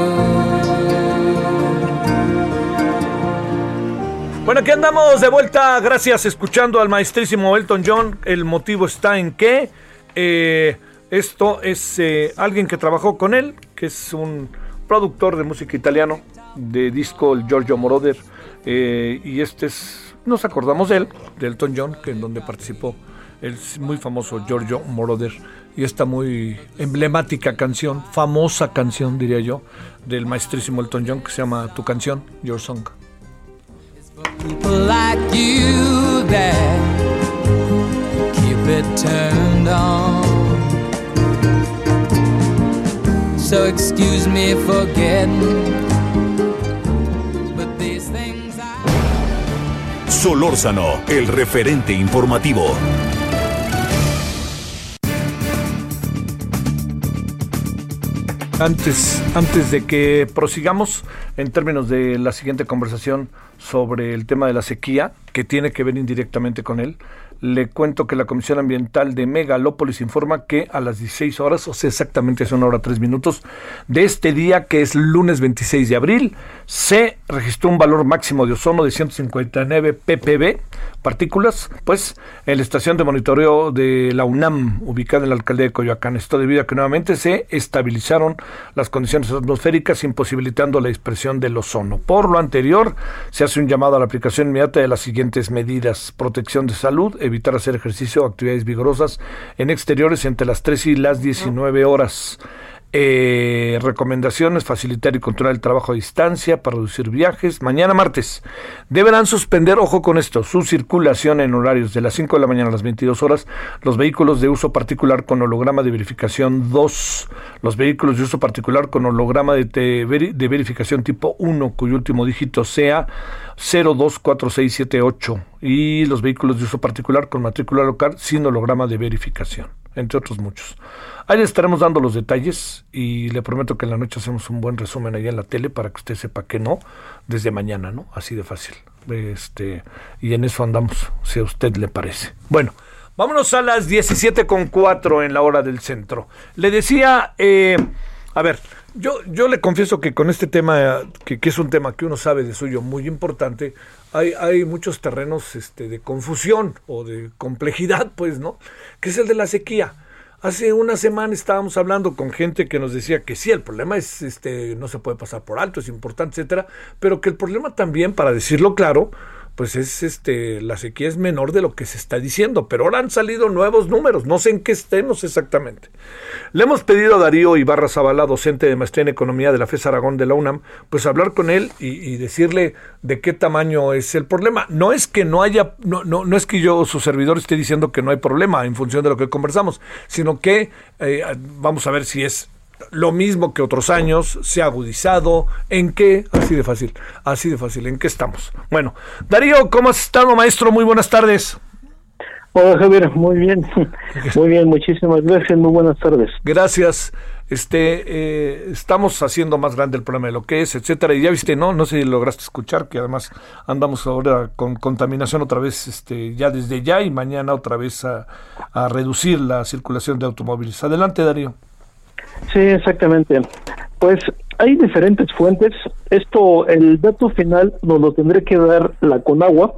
Bueno, aquí andamos de vuelta, gracias, escuchando al maestrísimo Elton John. El motivo está en que eh, esto es eh, alguien que trabajó con él, que es un productor de música italiano, de disco, el Giorgio Moroder. Eh, y este es, nos acordamos de él, de Elton John, que en donde participó el muy famoso Giorgio Moroder. Y esta muy emblemática canción, famosa canción, diría yo, del maestrísimo Elton John, que se llama Tu canción, Your Song. Solórzano, el referente informativo. Antes, antes de que prosigamos en términos de la siguiente conversación sobre el tema de la sequía, que tiene que ver indirectamente con él, le cuento que la Comisión Ambiental de Megalópolis informa que a las 16 horas, o sea, exactamente hace una hora tres minutos, de este día, que es lunes 26 de abril, se registró un valor máximo de ozono de 159 ppb, partículas, pues en la estación de monitoreo de la UNAM, ubicada en la alcaldía de Coyoacán. Esto debido a que nuevamente se estabilizaron las condiciones atmosféricas, imposibilitando la expresión del ozono. Por lo anterior, se hace un llamado a la aplicación inmediata de las siguientes medidas. Protección de salud, evitar hacer ejercicio o actividades vigorosas en exteriores entre las 3 y las 19 horas. Eh, recomendaciones, facilitar y controlar el trabajo a distancia para reducir viajes. Mañana martes deberán suspender, ojo con esto, su circulación en horarios de las 5 de la mañana a las 22 horas los vehículos de uso particular con holograma de verificación 2, los vehículos de uso particular con holograma de, de verificación tipo 1 cuyo último dígito sea 024678 y los vehículos de uso particular con matrícula local sin holograma de verificación, entre otros muchos. Ahí le estaremos dando los detalles y le prometo que en la noche hacemos un buen resumen ahí en la tele para que usted sepa que no, desde mañana, ¿no? Así de fácil. Este, y en eso andamos, si a usted le parece. Bueno, vámonos a las 17 con 4 en la hora del centro. Le decía, eh, a ver, yo, yo le confieso que con este tema, que, que, es un tema que uno sabe de suyo muy importante, hay, hay muchos terrenos este, de confusión o de complejidad, pues, ¿no? Que es el de la sequía. Hace una semana estábamos hablando con gente que nos decía que sí, el problema es, este, no se puede pasar por alto, es importante, etcétera, pero que el problema también, para decirlo claro, pues es este la sequía es menor de lo que se está diciendo, pero ahora han salido nuevos números, no sé en qué estemos exactamente. Le hemos pedido a Darío Ibarra Zavala, docente de maestría en economía de la FES Aragón de la UNAM, pues hablar con él y, decirle de qué tamaño es el problema. No es que no haya, no, no, no es que yo, su servidor, esté diciendo que no hay problema en función de lo que conversamos, sino que eh, vamos a ver si es lo mismo que otros años, se ha agudizado, ¿en qué? Así de fácil, así de fácil, ¿en qué estamos? Bueno, Darío, ¿cómo has estado, maestro? Muy buenas tardes. Hola Javier, muy bien, muy bien, muchísimas gracias, muy buenas tardes. Gracias. Este, eh, estamos haciendo más grande el problema de lo que es, etcétera. Y ya viste, no, no sé si lograste escuchar que además andamos ahora con contaminación otra vez, este, ya desde ya y mañana otra vez a, a reducir la circulación de automóviles. Adelante, Darío. Sí, exactamente. Pues hay diferentes fuentes. Esto, el dato final nos lo tendré que dar la Conagua,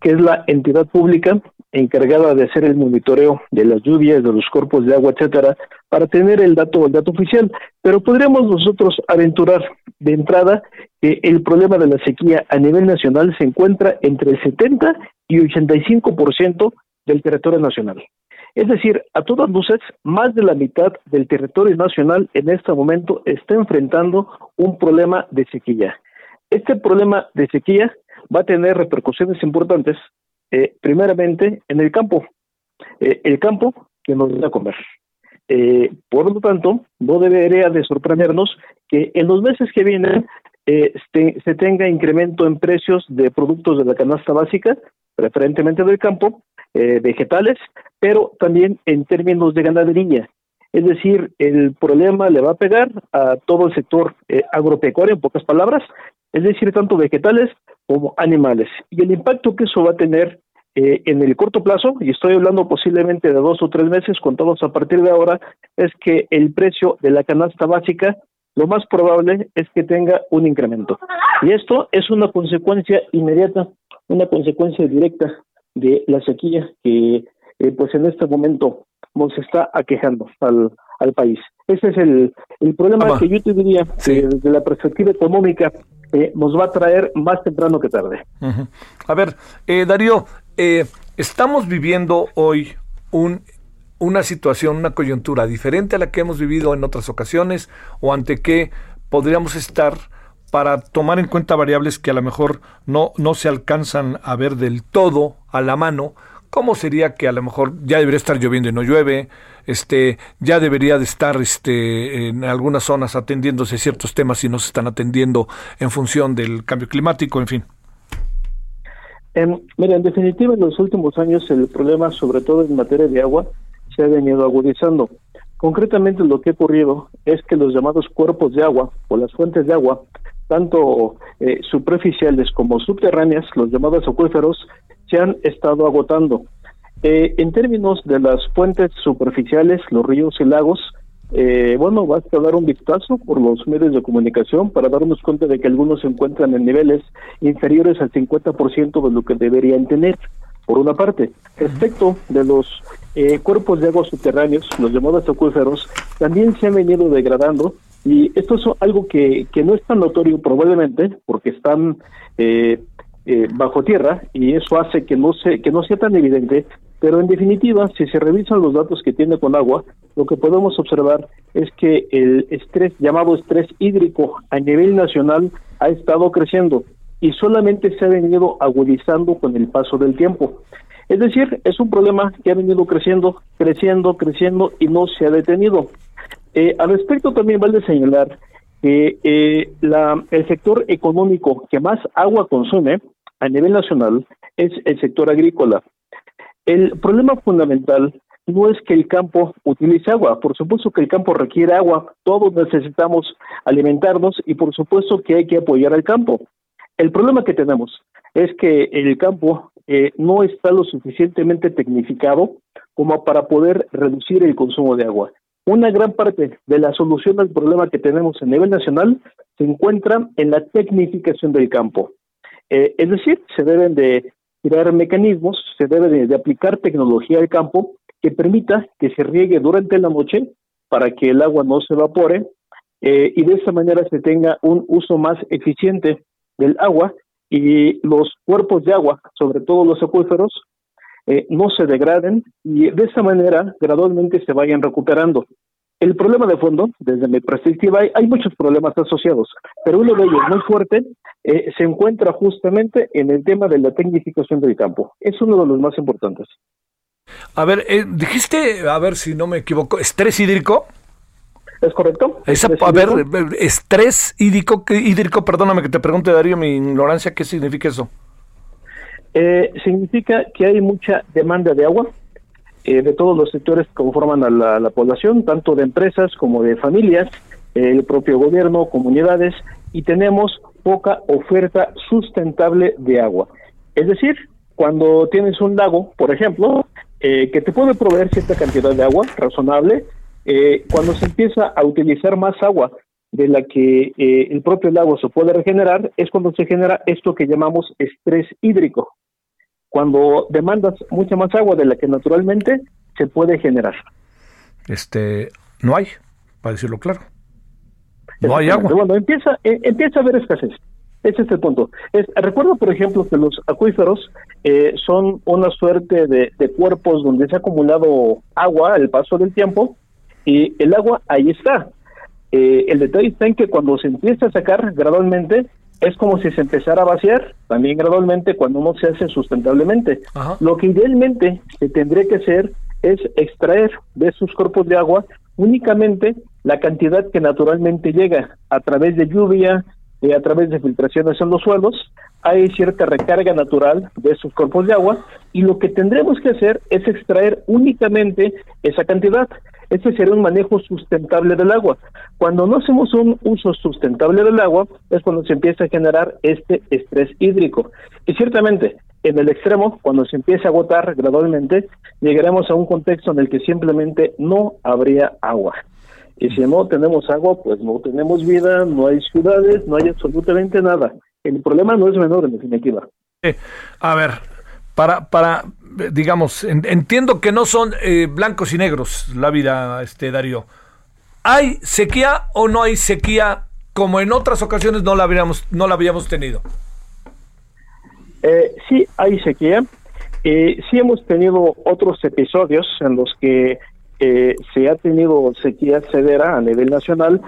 que es la entidad pública encargada de hacer el monitoreo de las lluvias, de los cuerpos de agua, etcétera, para tener el dato, el dato oficial. Pero podríamos nosotros aventurar de entrada que el problema de la sequía a nivel nacional se encuentra entre el 70 y 85% del territorio nacional. Es decir, a todas luces, más de la mitad del territorio nacional en este momento está enfrentando un problema de sequía. Este problema de sequía va a tener repercusiones importantes, eh, primeramente en el campo. Eh, el campo que nos va a comer. Eh, por lo tanto, no debería de sorprendernos que en los meses que vienen este, se tenga incremento en precios de productos de la canasta básica, preferentemente del campo, vegetales, pero también en términos de ganadería. Es decir, el problema le va a pegar a todo el sector eh, agropecuario, en pocas palabras, es decir, tanto vegetales como animales. Y el impacto que eso va a tener eh, en el corto plazo, y estoy hablando posiblemente de dos o tres meses, contados a partir de ahora, es que el precio de la canasta básica, lo más probable es que tenga un incremento. Y esto es una consecuencia inmediata, una consecuencia directa de la sequía que eh, pues en este momento nos está aquejando al, al país. Ese es el, el problema que yo te diría desde la perspectiva económica eh, nos va a traer más temprano que tarde. A ver, eh, Darío, eh, estamos viviendo hoy un, una situación, una coyuntura diferente a la que hemos vivido en otras ocasiones o ante qué podríamos estar para tomar en cuenta variables que a lo mejor no, no se alcanzan a ver del todo a la mano, ¿Cómo sería que a lo mejor ya debería estar lloviendo y no llueve? Este, ya debería de estar este, en algunas zonas atendiéndose ciertos temas y no se están atendiendo en función del cambio climático, en fin. mira, en definitiva, en los últimos años el problema, sobre todo en materia de agua, se ha venido agudizando. Concretamente lo que ha ocurrido es que los llamados cuerpos de agua o las fuentes de agua, tanto eh, superficiales como subterráneas, los llamados acuíferos, se han estado agotando. Eh, en términos de las fuentes superficiales, los ríos y lagos, eh, bueno, basta dar un vistazo por los medios de comunicación para darnos cuenta de que algunos se encuentran en niveles inferiores al 50% de lo que deberían tener, por una parte. Respecto de los eh, cuerpos de agua subterráneos, los llamados acuíferos, también se han venido degradando y esto es algo que, que no es tan notorio probablemente porque están eh, eh, bajo tierra y eso hace que no, se, que no sea tan evidente, pero en definitiva, si se revisan los datos que tiene con agua, lo que podemos observar es que el estrés llamado estrés hídrico a nivel nacional ha estado creciendo y solamente se ha venido agudizando con el paso del tiempo. Es decir, es un problema que ha venido creciendo, creciendo, creciendo y no se ha detenido. Eh, al respecto también vale señalar que eh, el sector económico que más agua consume a nivel nacional es el sector agrícola. El problema fundamental no es que el campo utilice agua, por supuesto que el campo requiere agua, todos necesitamos alimentarnos y por supuesto que hay que apoyar al campo. El problema que tenemos es que el campo eh, no está lo suficientemente tecnificado como para poder reducir el consumo de agua. Una gran parte de la solución al problema que tenemos a nivel nacional se encuentra en la tecnificación del campo. Eh, es decir, se deben de crear mecanismos, se debe de, aplicar tecnología al campo que permita que se riegue durante la noche para que el agua no se evapore eh, y de esa manera se tenga un uso más eficiente del agua y los cuerpos de agua, sobre todo los acuíferos, eh, no se degraden y de esa manera gradualmente se vayan recuperando. El problema de fondo, desde mi perspectiva, hay, muchos problemas asociados, pero uno de ellos muy fuerte eh, se encuentra justamente en el tema de la tecnificación del campo. Es uno de los más importantes. A ver, eh, dijiste, a ver si no me equivoco, estrés hídrico. ¿Es correcto? a ver, estrés hídrico, hídrico, perdóname que te pregunte, Darío, mi ignorancia, ¿qué significa eso? Eh, significa que hay mucha demanda de agua eh, de todos los sectores que conforman a la, población, tanto de empresas como de familias, el propio gobierno, comunidades, y tenemos poca oferta sustentable de agua. Es decir, cuando tienes un lago, por ejemplo, eh, que te puede proveer cierta cantidad de agua razonable, cuando se empieza a utilizar más agua de la que el propio lago se puede regenerar, es cuando se genera esto que llamamos estrés hídrico cuando demandas mucha más agua de la que naturalmente se puede generar. Este, no hay, para decirlo claro. No hay agua. Bueno, empieza, eh, empieza a haber escasez. Ese es el punto. Es, recuerdo, por ejemplo, que los acuíferos eh, son una suerte de, cuerpos donde se ha acumulado agua al paso del tiempo y el agua ahí está. Eh, el detalle está en que cuando se empieza a sacar gradualmente, es como si se empezara a vaciar también gradualmente cuando uno se hace sustentablemente. Lo que idealmente se tendría que hacer es extraer de esos cuerpos de agua únicamente la cantidad que naturalmente llega a través de lluvia, y a través de filtraciones en los suelos, hay cierta recarga natural de esos cuerpos de agua y lo que tendremos que hacer es extraer únicamente esa cantidad. Ese sería un manejo sustentable del agua. Cuando no hacemos un uso sustentable del agua, es cuando se empieza a generar este estrés hídrico. Y ciertamente, en el extremo, cuando se empieza a agotar gradualmente, llegaremos a un contexto en el que simplemente no habría agua. Y si no tenemos agua, pues no tenemos vida, no hay ciudades, no hay absolutamente nada. El problema no es menor, en definitiva. a ver, para, para digamos, entiendo que no son eh, blancos y negros la vida, este Darío. ¿Hay sequía o no hay sequía como en otras ocasiones no la habíamos, no la habíamos tenido? Eh, sí, hay sequía. Eh, sí hemos tenido otros episodios en los que eh, se ha tenido sequía severa a nivel nacional.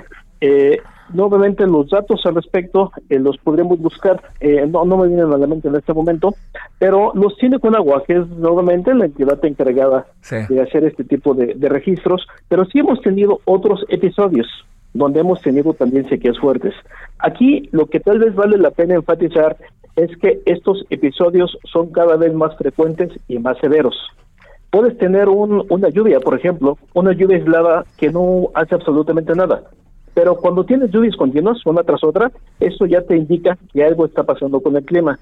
Nuevamente los datos al respecto eh, los podremos buscar, eh, no, no me vienen a la mente en este momento, pero los tiene con agua, que es nuevamente la entidad encargada de hacer este tipo de, registros, pero sí hemos tenido otros episodios donde hemos tenido también sequías fuertes. Aquí lo que tal vez vale la pena enfatizar es que estos episodios son cada vez más frecuentes y más severos. Puedes tener un, una lluvia, por ejemplo, una lluvia aislada que no hace absolutamente nada pero cuando tienes lluvias continuas, una tras otra, eso ya te indica que algo está pasando con el clima.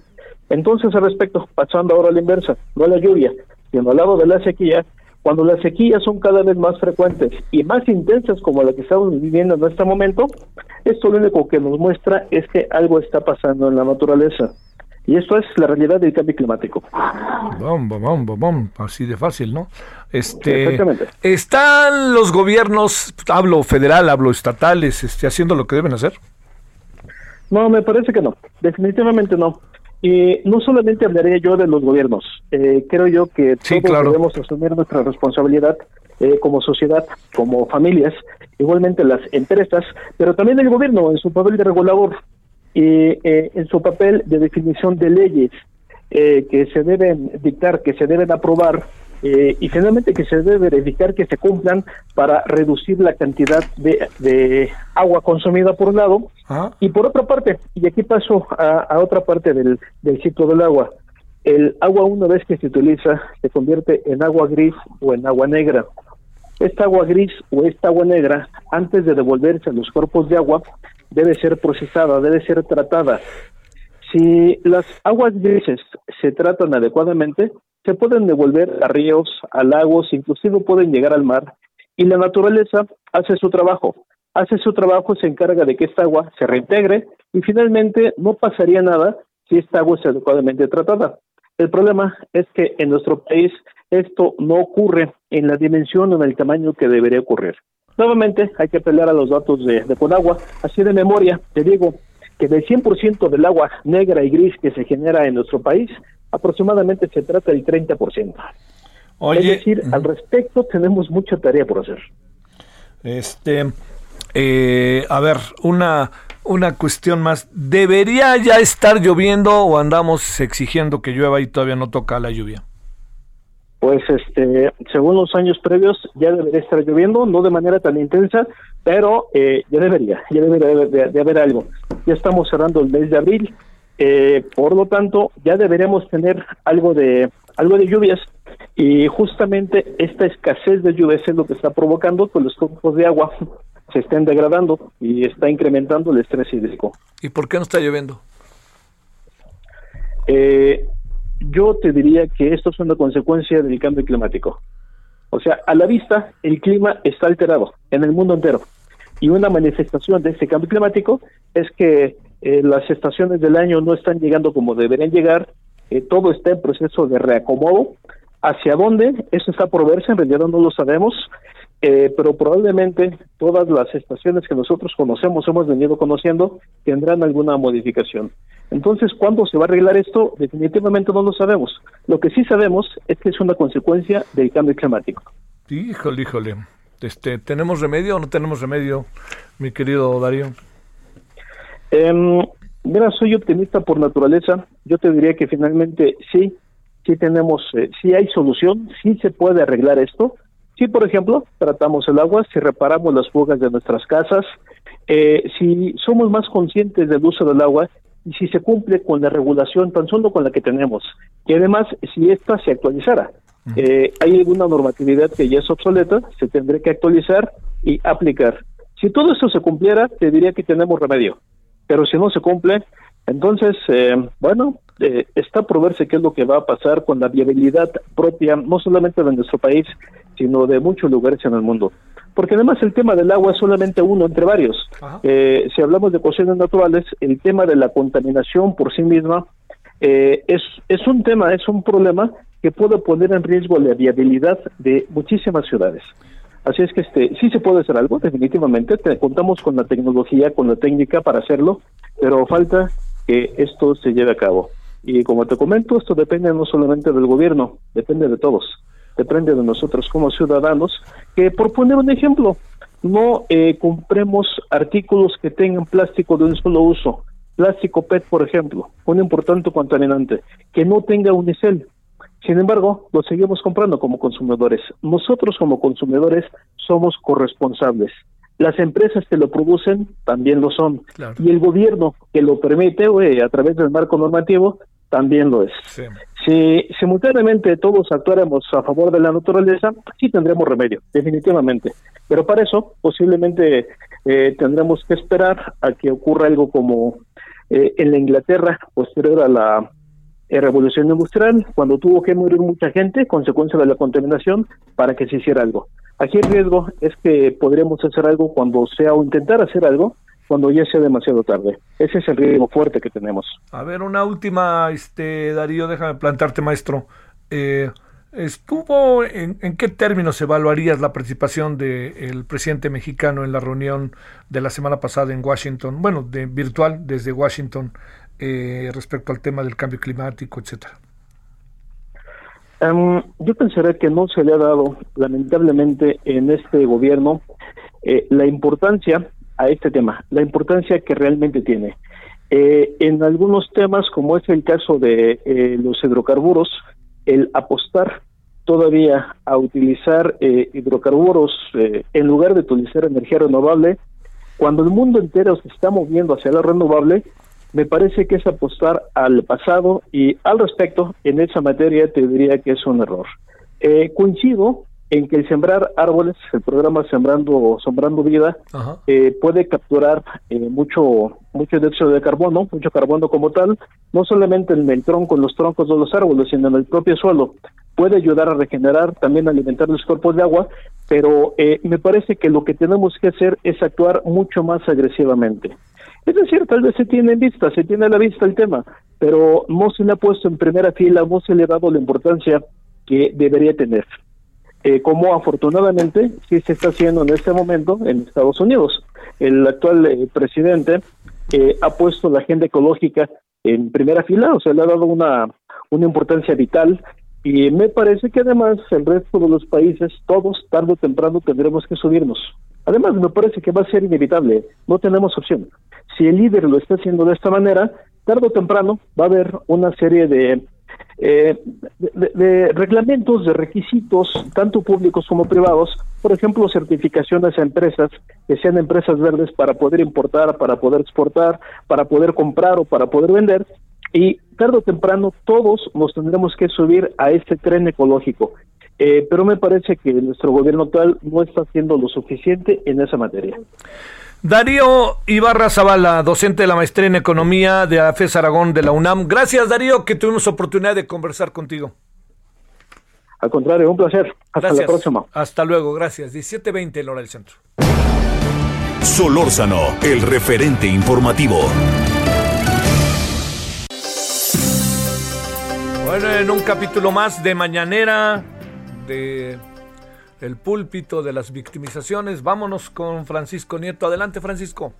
Entonces, al respecto, pasando ahora a la inversa, no a la lluvia, sino al lado de la sequía, cuando las sequías son cada vez más frecuentes y más intensas como la que estamos viviendo en este momento, esto lo único que nos muestra es que algo está pasando en la naturaleza. Y esto es la realidad del cambio climático. Bom, bom, bom, bom, así de fácil, ¿no? Este, ¿Están los gobiernos, hablo federal, hablo estatales, este, haciendo lo que deben hacer? No, me parece que no, definitivamente no. Y no solamente hablaré yo de los gobiernos, eh, creo yo que todos debemos asumir nuestra responsabilidad eh, como sociedad, como familias, igualmente las empresas, pero también el gobierno en su papel de regulador y eh, en su papel de definición de leyes que se deben dictar, que se deben aprobar eh, y finalmente que se debe verificar que se cumplan para reducir la cantidad de, agua consumida por un lado y por otra parte, y aquí paso a, otra parte del, del ciclo del agua, el agua una vez que se utiliza se convierte en agua gris o en agua negra. Esta agua gris o esta agua negra, antes de devolverse a los cuerpos de agua, debe ser procesada, debe ser tratada. Si las aguas grises se tratan adecuadamente, se pueden devolver a ríos, a lagos, inclusive pueden llegar al mar, y la naturaleza hace su trabajo. Hace su trabajo, se encarga de que esta agua se reintegre y finalmente no pasaría nada si esta agua es adecuadamente tratada. El problema es que en nuestro país esto no ocurre en la dimensión o en el tamaño que debería ocurrir. Nuevamente hay que pelear a los datos de, de Conagua, así de memoria, te digo que del 100% del agua negra y gris que se genera en nuestro país, aproximadamente se trata del 30%. Oye, es decir, al respecto tenemos mucha tarea por hacer. Este, eh, a ver, una, una cuestión más. ¿Debería ya estar lloviendo o andamos exigiendo que llueva y todavía no toca la lluvia? Pues este, según los años previos ya debería estar lloviendo, no de manera tan intensa, pero eh, ya debería, ya debería de haber algo. Ya estamos cerrando el mes de abril, eh, por lo tanto, ya deberíamos tener algo de algo de lluvias y justamente esta escasez de lluvias es lo que está provocando que los cuerpos de agua se estén degradando y está incrementando el estrés hídrico. ¿Y por qué no está lloviendo? Eh, yo te diría que esto es una consecuencia del cambio climático. O sea, a la vista el clima está alterado en el mundo entero. Y una manifestación de este cambio climático es que eh, las estaciones del año no están llegando como deberían llegar, eh, todo está en proceso de reacomodo. ¿Hacia dónde? Eso está por verse, en realidad no lo sabemos, eh, pero probablemente todas las estaciones que nosotros conocemos, hemos venido conociendo, tendrán alguna modificación. Entonces, ¿cuándo se va a arreglar esto? Definitivamente no lo sabemos. Lo que sí sabemos es que es una consecuencia del cambio climático. Híjole, híjole. Este, ¿Tenemos remedio o no tenemos remedio, mi querido Darío? Eh, mira, soy optimista por naturaleza. Yo te diría que finalmente sí, sí tenemos, eh, sí hay solución, sí se puede arreglar esto. Si, por ejemplo, tratamos el agua, si reparamos las fugas de nuestras casas, eh, si somos más conscientes del uso del agua y si se cumple con la regulación tan solo con la que tenemos, y además si esta se actualizara. Eh, hay alguna normatividad que ya es obsoleta, se tendría que actualizar y aplicar. Si todo esto se cumpliera, te diría que tenemos remedio pero si no se cumple, entonces, eh, bueno, eh, está por verse qué es lo que va a pasar con la viabilidad propia, no solamente de nuestro país, sino de muchos lugares en el mundo. Porque además el tema del agua es solamente uno entre varios. Eh, si hablamos de cuestiones naturales, el tema de la contaminación por sí misma es, es un tema, es un problema que puede poner en riesgo la viabilidad de muchísimas ciudades. Así es que este sí se puede hacer algo, definitivamente. contamos con la tecnología, con la técnica para hacerlo, pero falta que esto se lleve a cabo. Y como te comento, esto depende no solamente del gobierno, depende de todos. Depende de nosotros como ciudadanos, que por poner un ejemplo, no eh, compremos artículos que tengan plástico de un solo uso. Plástico PET, por ejemplo, un importante contaminante, que no tenga unicel, sin embargo, lo seguimos comprando como consumidores. Nosotros como consumidores somos corresponsables. Las empresas que lo producen también lo son. Y el gobierno que lo permite a través del marco normativo también lo es. Si simultáneamente todos actuáramos a favor de la naturaleza, sí tendremos remedio, definitivamente. Pero para eso posiblemente eh, tendremos que esperar a que ocurra algo como eh, en la Inglaterra posterior a la eh, revolución industrial, cuando tuvo que morir mucha gente, consecuencia de la contaminación, para que se hiciera algo. Aquí el riesgo es que podríamos hacer algo cuando sea o intentar hacer algo cuando ya sea demasiado tarde. Ese es el riesgo fuerte que tenemos. A ver, una última, este Darío, déjame plantarte, maestro. Eh, ¿Estuvo en, qué términos evaluarías la participación del presidente mexicano en la reunión de la semana pasada en Washington, bueno, de virtual desde Washington, eh, respecto al tema del cambio climático, etcétera? Em, yo pensaría que no se le ha dado, lamentablemente, en este gobierno eh, la importancia a este tema, la importancia que realmente tiene. Eh, en algunos temas, como es el caso de los hidrocarburos, el apostar todavía a utilizar eh, hidrocarburos eh, en lugar de utilizar energía renovable, cuando el mundo entero se está moviendo hacia la renovable, me parece que es apostar al pasado y al respecto en esa materia te diría que es un error. Eh, coincido en que el sembrar árboles, el programa Sembrando Sembrando Vida, eh, puede capturar eh, mucho mucho dióxido de carbono, mucho carbono como tal, no solamente en el tronco, en los troncos de los árboles, sino en el propio suelo. Puede ayudar a regenerar, también a alimentar los cuerpos de agua, pero eh, me parece que lo que tenemos que hacer es actuar mucho más agresivamente. Es decir, tal vez se tiene en vista, se tiene a la vista el tema, pero no se le ha puesto en primera fila, no se le ha dado la importancia que debería tener eh, como afortunadamente sí se está haciendo en este momento en Estados Unidos. El actual eh, presidente eh, ha puesto la agenda ecológica en primera fila, o sea, le ha dado una, una importancia vital y me parece que además el resto de los países, todos, tarde o temprano, tendremos que subirnos. Además, me parece que va a ser inevitable, no tenemos opción. Si el líder lo está haciendo de esta manera, tarde o temprano va a haber una serie de eh, de, reglamentos, de requisitos, tanto públicos como privados, por ejemplo, certificaciones a empresas que sean empresas verdes para poder importar, para poder exportar, para poder comprar o para poder vender. Y tarde o temprano todos nos tendremos que subir a este tren ecológico. Eh, pero me parece que nuestro gobierno actual no está haciendo lo suficiente en esa materia. Darío Ibarra Zavala, docente de la maestría en economía de AFES Aragón de la UNAM. Gracias, Darío, que tuvimos oportunidad de conversar contigo. Al contrario, un placer. Hasta la próxima. Hasta luego, gracias. 17:20, hora del centro. Solórzano, el referente informativo. Bueno, en un capítulo más de Mañanera, de el púlpito de las victimizaciones. Vámonos con Francisco Nieto. Adelante, Francisco.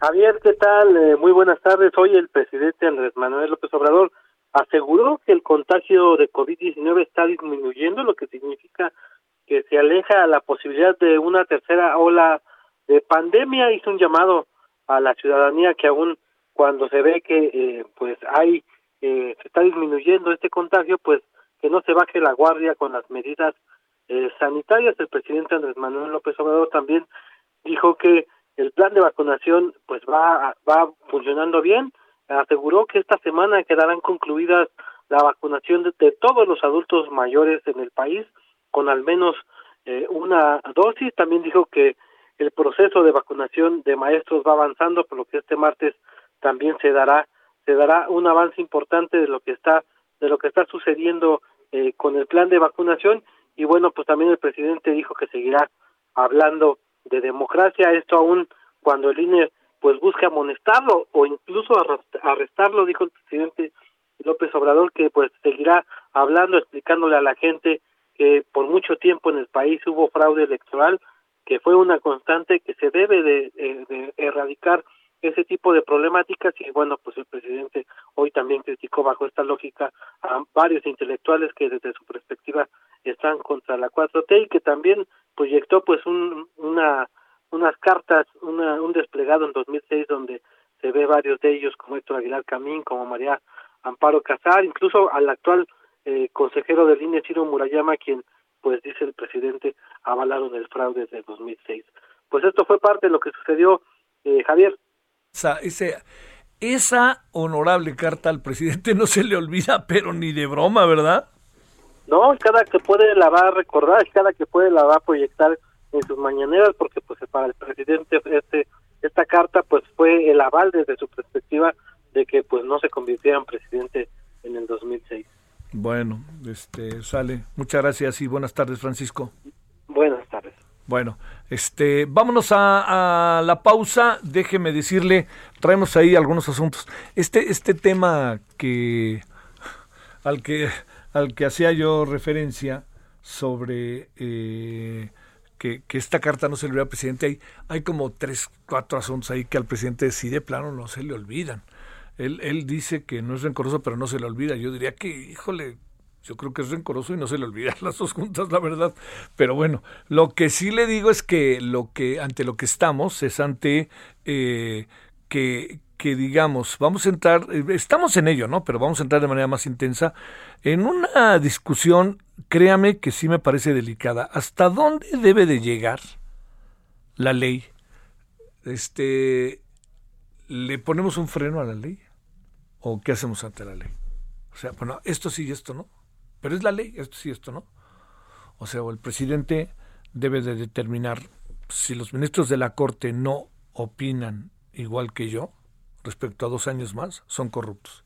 Javier, ¿qué tal? Eh, muy buenas tardes. Hoy el presidente Andrés Manuel López Obrador aseguró que el contagio de COVID-19 está disminuyendo, lo que significa que se aleja la posibilidad de una tercera ola de pandemia. Hizo un llamado a la ciudadanía que aún cuando se ve que eh, pues hay eh, se está disminuyendo este contagio, pues que no se baje la guardia con las medidas eh, sanitarias. El presidente Andrés Manuel López Obrador también dijo que el plan de vacunación pues va va funcionando bien. Aseguró que esta semana quedarán concluidas la vacunación de, todos los adultos mayores en el país con al menos eh, una dosis. También dijo que el proceso de vacunación de maestros va avanzando, por lo que este martes también se dará se dará un avance importante de lo que está de lo que está sucediendo eh, con el plan de vacunación y bueno, pues también el presidente dijo que seguirá hablando de democracia, esto aún cuando el INE pues busca amonestarlo o incluso arrestarlo, dijo el presidente López Obrador que pues seguirá hablando, explicándole a la gente que por mucho tiempo en el país hubo fraude electoral, que fue una constante que se debe de, de erradicar ese tipo de problemáticas. Y bueno, pues el presidente hoy también criticó bajo esta lógica a varios intelectuales que desde su perspectiva están contra la 4T y que también proyectó pues un, una unas cartas, una, un desplegado en 2006 donde se ve varios de ellos como Héctor Aguilar Camín, como María Amparo Casar, incluso al actual eh, consejero del INE Ciro Murayama, quien pues dice el presidente avalaron el fraude desde 2006. Pues esto fue parte de lo que sucedió, eh, Javier. Esa, esa honorable carta al presidente no se le olvida, pero ni de broma, ¿verdad? No, cada que puede la va a recordar, cada que puede la va a proyectar en sus mañaneras, porque pues para el presidente este esta carta pues fue el aval desde su perspectiva de que pues no se convirtiera en presidente en Bueno, este sale. Muchas gracias y buenas tardes, Francisco. Buenas tardes. Bueno, este, vámonos a, a, la pausa. Déjeme decirle, traemos ahí algunos asuntos. Este, este tema que al que al que hacía yo referencia sobre eh, que, esta carta no se le olvida al presidente, hay, hay como tres, cuatro asuntos ahí que al presidente decide plano no se le olvidan. Él, él dice que no es rencoroso, pero no se le olvida. Yo diría que, híjole, yo creo que es rencoroso y no se le olvida las dos juntas, la verdad. Pero bueno, lo que sí le digo es que lo que ante lo que estamos es ante eh, que, que digamos, vamos a entrar, eh, estamos en ello, ¿no? Pero vamos a entrar de manera más intensa en una discusión, créame que sí me parece delicada. ¿Hasta dónde debe de llegar la ley? Este, ¿le ponemos un freno a la ley? ¿O qué hacemos ante la ley? O sea, bueno, esto sí y esto no. Pero es la ley, esto sí esto no. O sea, el presidente debe de determinar si los ministros de la Corte no opinan igual que yo respecto a dos años más, son corruptos.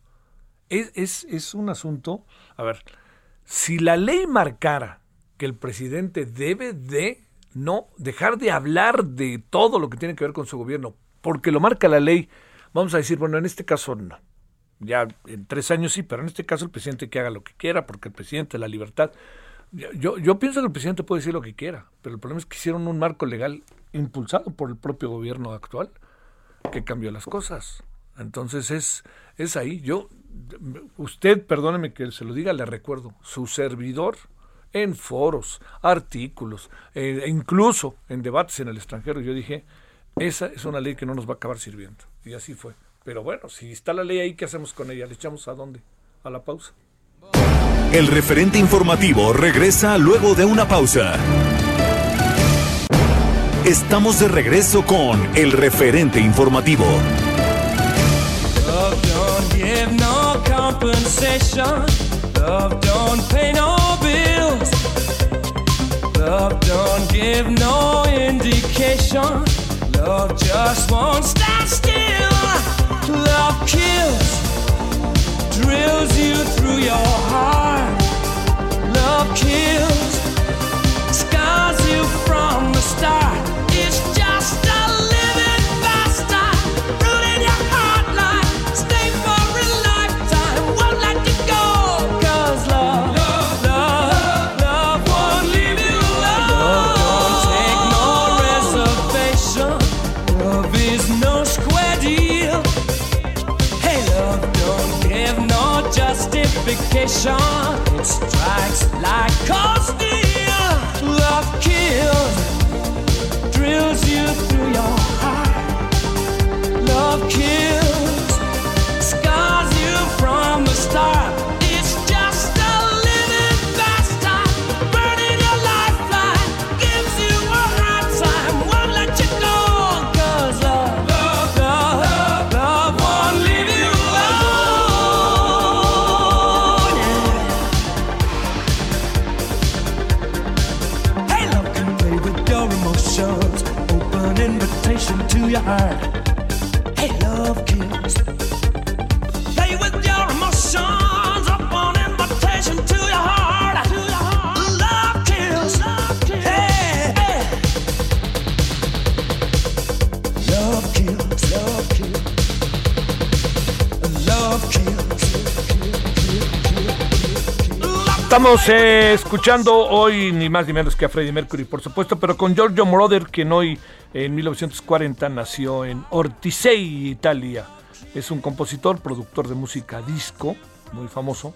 Es, es, es un asunto, a ver, si la ley marcara que el presidente debe de no dejar de hablar de todo lo que tiene que ver con su gobierno, porque lo marca la ley, vamos a decir, bueno, en este caso no. Ya en tres años sí, pero en este caso el presidente que haga lo que quiera, porque el presidente, la libertad. Yo, yo pienso que el presidente puede decir lo que quiera, pero el problema es que hicieron un marco legal impulsado por el propio gobierno actual que cambió las cosas. Entonces es, es ahí. Yo, usted, perdóneme que se lo diga, le recuerdo, su servidor en foros, artículos, e incluso en debates en el extranjero, yo dije, esa es una ley que no nos va a acabar sirviendo. Y así fue. Pero bueno, si está la ley ahí, ¿qué hacemos con ella? ¿Le echamos a dónde? A la pausa. El referente informativo regresa luego de una pausa. Estamos de regreso con el referente informativo. Compensation. Love don't pay no bills. Love don't give no indication. Love just won't stand still. Love kills, drills you through your heart. Love kills, scars you from the start. Justification. It strikes like cold Estamos eh, escuchando hoy ni más ni menos que a Freddie Mercury, por supuesto, pero con Giorgio Moroder, quien hoy en 1940 nació en Ortisei, Italia. Es un compositor, productor de música disco, muy famoso.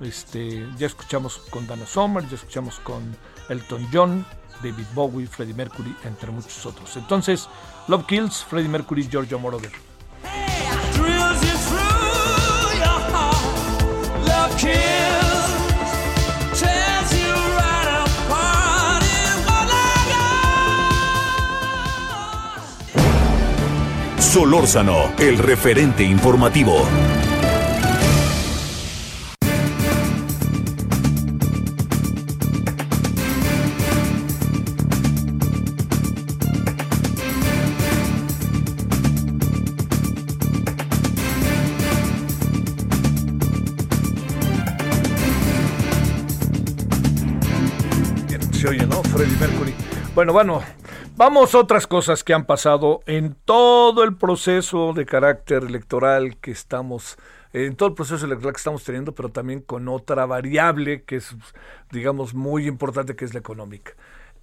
Este, ya escuchamos con Dana Summer, ya escuchamos con Elton John, David Bowie, Freddie Mercury, entre muchos otros. Entonces, Love Kills, Freddie Mercury, Giorgio Moroder. Drills Solórzano, el referente informativo. Se oye, ¿no? Freddy Mercury. Bueno, bueno vamos a otras cosas que han pasado en todo el proceso de carácter electoral que estamos, en todo el proceso electoral que estamos teniendo, pero también con otra variable que es, digamos, muy importante, que es la económica.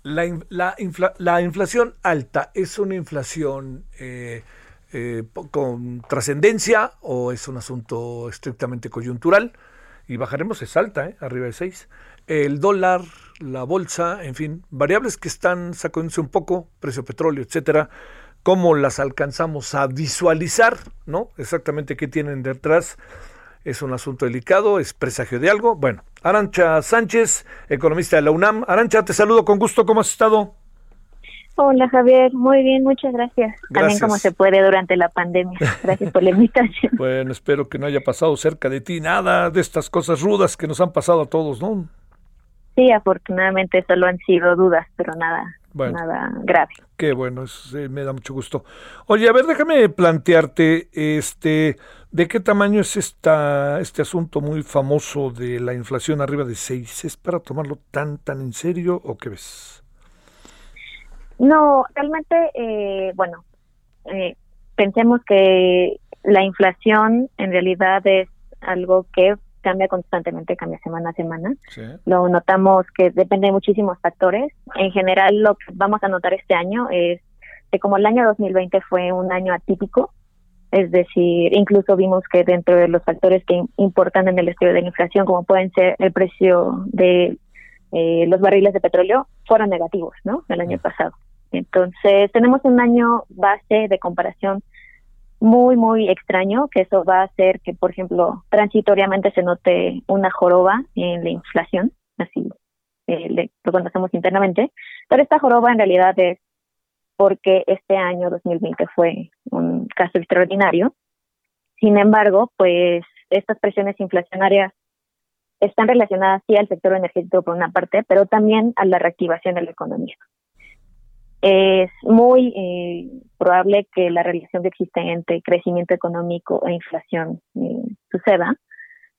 La, la, la inflación alta es una inflación eh, eh, con trascendencia o es un asunto estrictamente coyuntural y bajaremos es alta, ¿eh? arriba de 6. El dólar, la bolsa, en fin, variables que están sacándose un poco, precio petróleo, etcétera, cómo las alcanzamos a visualizar, ¿no? Exactamente qué tienen detrás. Es un asunto delicado, es presagio de algo. Bueno, Arancha Sánchez, economista de la UNAM. Arancha, te saludo con gusto, ¿cómo has estado? Hola Javier, muy bien, muchas gracias. También como se puede durante la pandemia. Gracias por la invitación. bueno, espero que no haya pasado cerca de ti nada de estas cosas rudas que nos han pasado a todos, ¿no? Sí, afortunadamente solo han sido dudas, pero nada, nada grave. Qué bueno, me da mucho gusto. Oye, a ver, déjame plantearte, este, ¿de qué tamaño es esta, este asunto muy famoso de la inflación arriba de 6? ¿Es para tomarlo tan, tan en serio o qué ves? No, realmente, eh, bueno, eh, pensemos que la inflación en realidad es algo que cambia constantemente, cambia semana a semana. Lo notamos que depende de muchísimos factores. En general, lo que vamos a notar este año es que como el año 2020 fue un año atípico, es decir, incluso vimos que dentro de los factores que importan en el estudio de la inflación, como pueden ser el precio de eh, los barriles de petróleo, fueron negativos, ¿no? El año pasado. Entonces, tenemos un año base de comparación muy, muy extraño, que eso va a hacer que, por ejemplo, transitoriamente se note una joroba en la inflación, así eh, lo conocemos internamente, pero esta joroba en realidad es porque este año 2020 fue un caso extraordinario. Sin embargo, pues estas presiones inflacionarias están relacionadas sí al sector energético por una parte, pero también a la reactivación de la economía es muy eh, probable que la relación que existe entre crecimiento económico e inflación eh, suceda.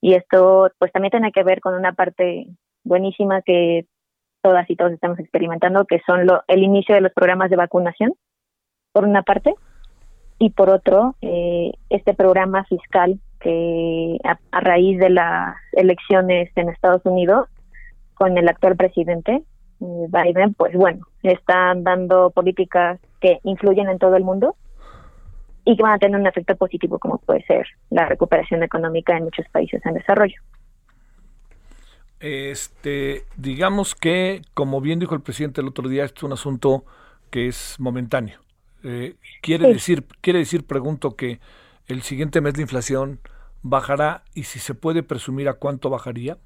Y esto pues también tiene que ver con una parte buenísima que todas y todos estamos experimentando, que son lo, el inicio de los programas de vacunación, por una parte, y por otro, eh, este programa fiscal que a raíz de las elecciones en Estados Unidos, con el actual presidente, Biden, pues bueno, están dando políticas que influyen en todo el mundo y que van a tener un efecto positivo como puede ser la recuperación económica en muchos países en desarrollo. Este, digamos que, como bien dijo el presidente el otro día, esto es un asunto que es momentáneo. Eh, quiere decir, quiere decir, pregunto que el siguiente mes la inflación bajará y si se puede presumir a cuánto bajaría.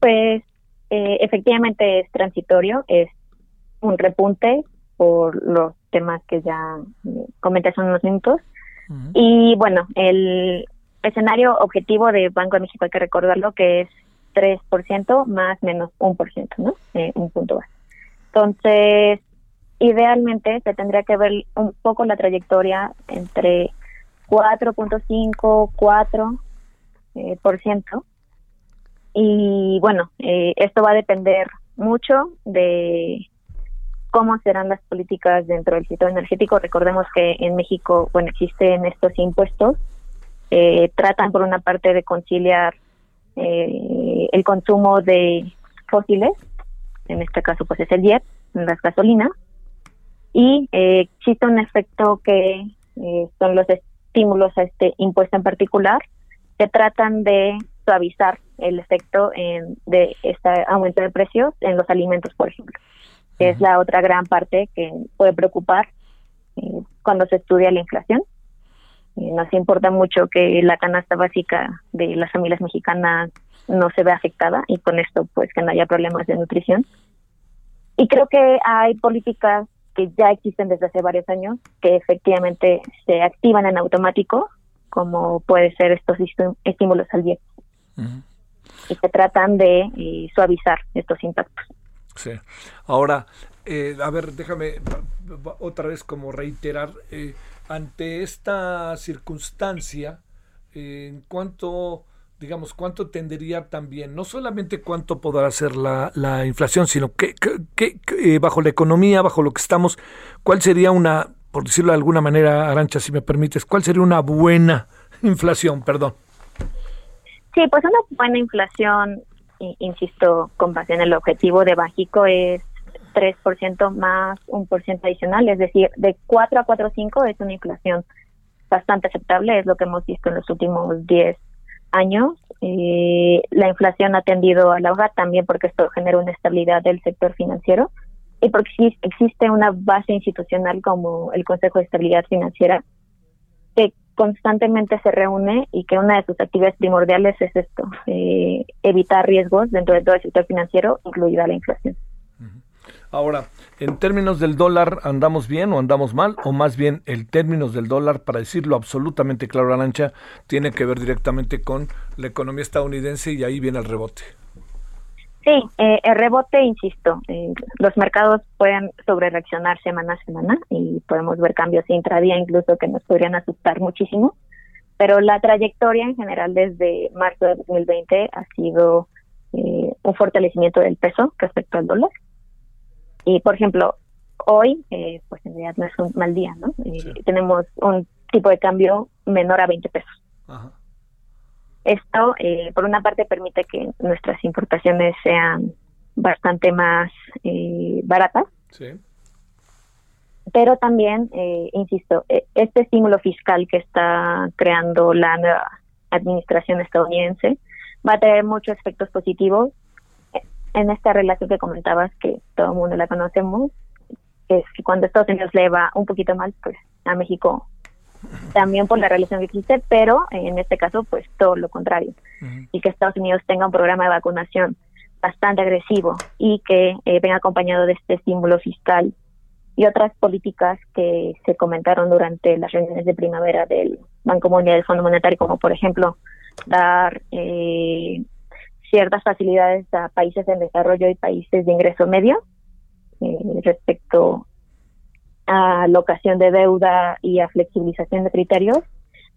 Pues eh, efectivamente es transitorio, es un repunte por los temas que ya eh, comenté hace unos minutos. Y bueno, el escenario objetivo de Banco de México hay que recordarlo que es 3% más menos 1%, ¿no? Eh, un punto base. Entonces, idealmente se tendría que ver un poco la trayectoria entre 4.5, 4 eh, por ciento y bueno, eh, esto va a depender mucho de cómo serán las políticas dentro del sector energético. Recordemos que en México, bueno, existen estos impuestos, eh, tratan por una parte de conciliar eh, el consumo de fósiles, en este caso pues es el jet, las gasolinas, y existe un efecto que son los estímulos a este impuesto en particular, que tratan de suavizar el efecto en, de este aumento de precios en los alimentos, por ejemplo, que es la otra gran parte que puede preocupar eh, cuando se estudia la inflación. Eh, nos importa mucho que la canasta básica de las familias mexicanas no se vea afectada y con esto pues que no haya problemas de nutrición. Y creo que hay políticas que ya existen desde hace varios años que efectivamente se activan en automático, como puede ser estos estímulos al día y se tratan de eh, suavizar estos impactos. Sí. Ahora, eh, a ver, déjame otra vez como reiterar, eh, ante esta circunstancia, en cuanto digamos, cuánto tendería también, no solamente cuánto podrá ser la, la inflación, sino que, eh, bajo la economía, bajo lo que estamos, cuál sería una, por decirlo de alguna manera, Arancha, si me permites, cuál sería una buena inflación, perdón. Sí, pues una buena inflación, insisto, con base en el objetivo de Bajico es 3% más un por ciento adicional, es decir, de 4 a 4.5 es una inflación bastante aceptable, es lo que hemos visto en los últimos 10 años. Eh, la inflación ha tendido a la baja también porque esto genera una estabilidad del sector financiero y porque existe una base institucional como el Consejo de Estabilidad Financiera constantemente se reúne y que una de sus actividades primordiales es esto, eh, evitar riesgos dentro de todo el sector financiero, incluida la inflación. Ahora, en términos del dólar, ¿andamos bien o andamos mal? O más bien, el términos del dólar, para decirlo absolutamente claro, Arancha, tiene que ver directamente con la economía estadounidense y ahí viene el rebote. Sí, eh, el rebote, insisto, eh, los mercados pueden sobre reaccionar semana a semana y podemos ver cambios intradía incluso que nos podrían asustar muchísimo, pero la trayectoria en general desde marzo de 2020 ha sido eh, un fortalecimiento del peso respecto al dólar y, por ejemplo, hoy, eh, pues en realidad no es un mal día, ¿no? Tenemos un tipo de cambio menor a 20 pesos. Esto, eh, por una parte, permite que nuestras importaciones sean bastante más baratas. Sí. Pero también, insisto, e, este estímulo fiscal que está creando la nueva administración estadounidense va a tener muchos efectos positivos en esta relación que comentabas, que todo el mundo la conocemos, es que cuando Estados Unidos le va un poquito mal, pues a México también por la relación que existe, pero en este caso, pues todo lo contrario. Y que Estados Unidos tenga un programa de vacunación bastante agresivo y que eh, venga acompañado de este estímulo fiscal y otras políticas que se comentaron durante las reuniones de primavera del Banco Mundial y del Fondo Monetario, como por ejemplo dar eh, ciertas facilidades a países en desarrollo y países de ingreso medio eh, respecto a locación de deuda y a flexibilización de criterios,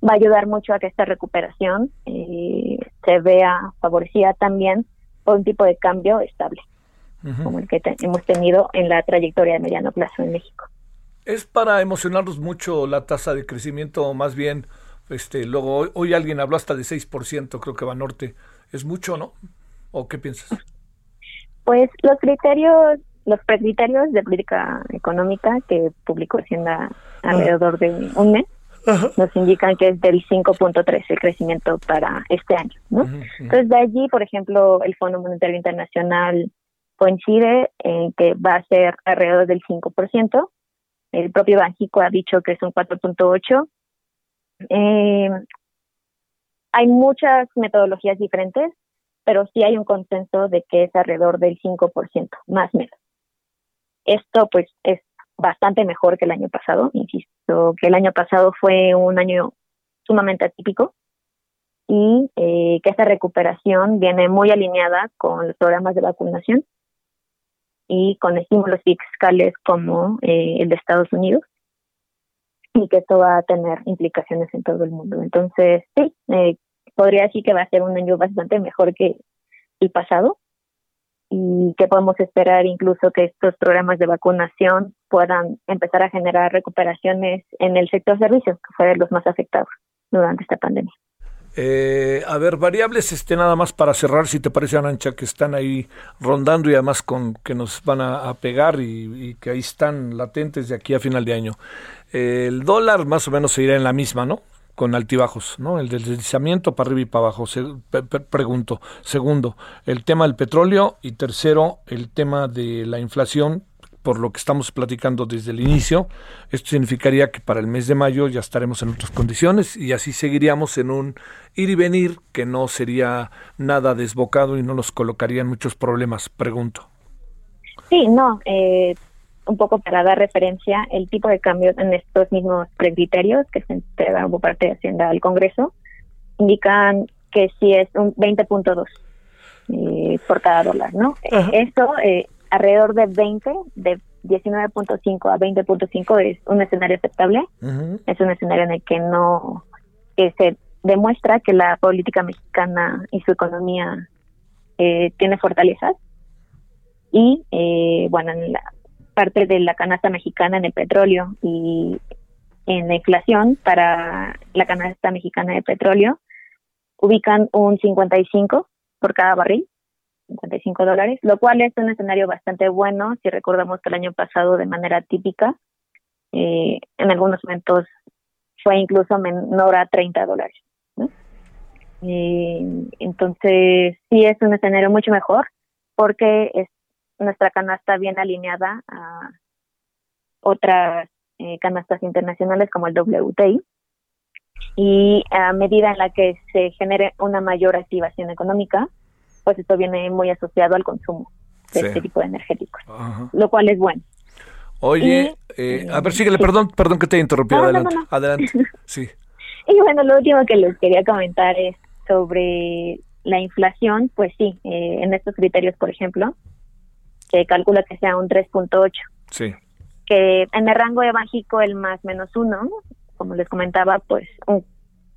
va a ayudar mucho a que esta recuperación eh, se vea favorecida también por un tipo de cambio estable, como el que hemos tenido en la trayectoria de mediano plazo en México. ¿Es para emocionarnos mucho la tasa de crecimiento, más bien, este, luego hoy, hoy alguien habló hasta de 6%, creo que va norte, es mucho, ¿no? ¿O qué piensas? Pues los criterios, los criterios de política económica que publicó Hacienda alrededor de un mes nos indican que es del 5.3 el crecimiento para este año, ¿no? Entonces de allí, por ejemplo, el Fondo Monetario Internacional coincide en que va a ser alrededor del 5%. El propio Banjico ha dicho que es un 4.8. Eh, hay muchas metodologías diferentes, pero sí hay un consenso de que es alrededor del 5%, más o menos. Esto pues es bastante mejor que el año pasado, insisto, que el año pasado fue un año sumamente atípico y eh, que esta recuperación viene muy alineada con los programas de vacunación y con estímulos fiscales como eh, el de Estados Unidos y que esto va a tener implicaciones en todo el mundo. Entonces, sí, eh, podría decir que va a ser un año bastante mejor que el pasado y que podemos esperar incluso que estos programas de vacunación puedan empezar a generar recuperaciones en el sector servicios, que fue de los más afectados durante esta pandemia. Eh, a ver, variables este nada más para cerrar, si te parece, Anancha, que están ahí rondando y además con que nos van a, pegar y, que ahí están latentes de aquí a final de año. el dólar más o menos se irá en la misma, ¿no? Con altibajos, ¿no? El deslizamiento para arriba y para abajo. pregunto. Segundo, el tema del petróleo y tercero, el tema de la inflación por lo que estamos platicando desde el inicio, esto significaría que para el mes de mayo ya estaremos en otras condiciones y así seguiríamos en un ir y venir que no sería nada desbocado y no nos colocaría en muchos problemas, pregunto. Sí, no, eh, un poco para dar referencia, el tipo de cambios en estos mismos criterios que se entregan por parte de Hacienda al Congreso indican que si es un 20.2 eh, por cada dólar, ¿no? Esto eh, alrededor de 20, de 19.5 a 20.5 es un escenario aceptable. Es un escenario en el que no que se demuestra que la política mexicana y su economía eh, tiene fortalezas y eh, bueno en la parte de la canasta mexicana en el petróleo y en la inflación para la canasta mexicana de petróleo ubican un 55 por cada barril 55 dólares, lo cual es un escenario bastante bueno si recordamos que el año pasado de manera típica eh, en algunos momentos fue incluso menor a 30 dólares. Eh, entonces, sí es un escenario mucho mejor porque es nuestra canasta bien alineada a otras eh, canastas internacionales como el WTI y a medida en la que se genere una mayor activación económica, pues esto viene muy asociado al consumo de este tipo de energéticos, lo cual es bueno. Oye, eh, a ver, síguele, perdón, perdón que te interrumpí, adelante, adelante, sí. Y bueno, lo último que les quería comentar es sobre la inflación, pues sí, eh, en estos criterios, por ejemplo, se calcula que sea un 3.8. Sí. Que en el rango de México el más menos uno, como les comentaba, pues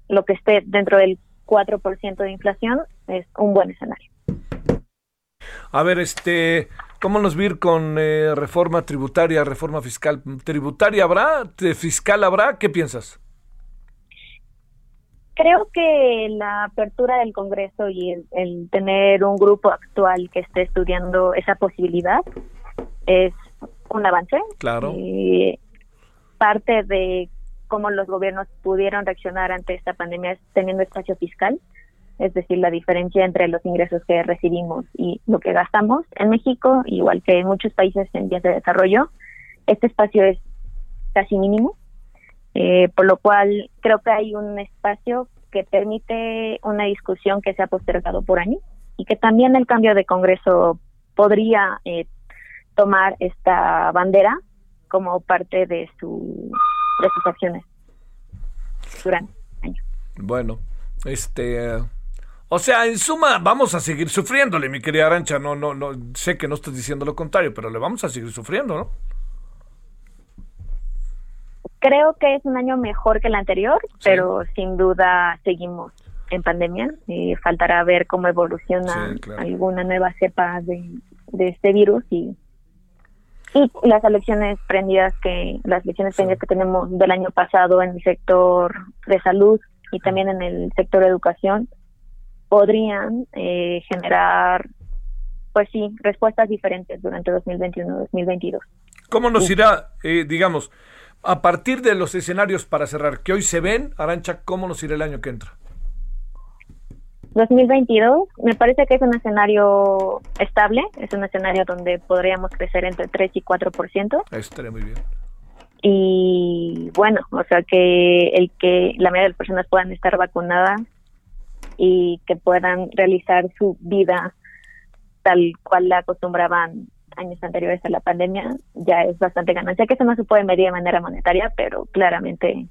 lo que esté dentro del 4% de inflación es un buen escenario. A ver, este, ¿cómo nos vir con eh, reforma tributaria, reforma fiscal? ¿Tributaria habrá? ¿Fiscal habrá? ¿Qué piensas? Creo que la apertura del Congreso y el, tener un grupo actual que esté estudiando esa posibilidad es un avance. Claro. Y parte de cómo los gobiernos pudieron reaccionar ante esta pandemia es teniendo espacio fiscal es decir, la diferencia entre los ingresos que recibimos y lo que gastamos en México, igual que en muchos países en vías de desarrollo, este espacio es casi mínimo, eh, por lo cual creo que hay un espacio que permite una discusión que se ha postergado por años y que también el cambio de Congreso podría eh, tomar esta bandera como parte de, su, de sus acciones durante años. Bueno, este o sea, en suma, vamos a seguir sufriéndole, mi querida Arancha. No, no, no, sé que no estás diciendo lo contrario, pero le vamos a seguir sufriendo, ¿no? Creo que es un año mejor que el anterior, pero sin duda seguimos en pandemia. y faltará ver cómo evoluciona alguna nueva cepa de, este virus y, y las elecciones prendidas que las elecciones prendidas que tenemos del año pasado en el sector de salud y también en el sector de educación podrían eh, generar, pues sí, respuestas diferentes durante 2021-2022. ¿Cómo nos irá, eh, digamos, a partir de los escenarios para cerrar que hoy se ven, Arancha, cómo nos irá el año que entra? 2022 me parece que es un escenario estable, es un escenario donde podríamos crecer entre 3 y 4%. Estaría muy bien. Y bueno, o sea que el que la mayoría de las personas puedan estar vacunadas y que puedan realizar su vida tal cual la acostumbraban años anteriores a la pandemia, ya es bastante ganancia, que eso no se puede medir de manera monetaria, pero claramente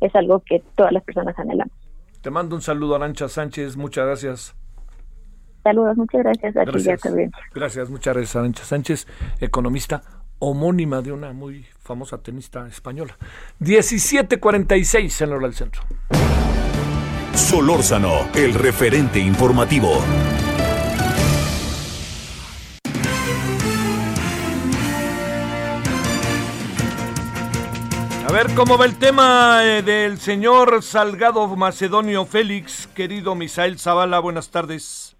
es algo que todas las personas anhelamos. Te mando un saludo, Arancha Sánchez, muchas gracias. Saludos, muchas gracias. A gracias. gracias, muchas gracias, Arancha Sánchez, economista homónima de una muy famosa tenista española. 17.46 en hora del centro. Solórzano, el referente informativo. A ver cómo va el tema eh, del señor Salgado Macedonio Félix, querido Misael Zavala, buenas tardes.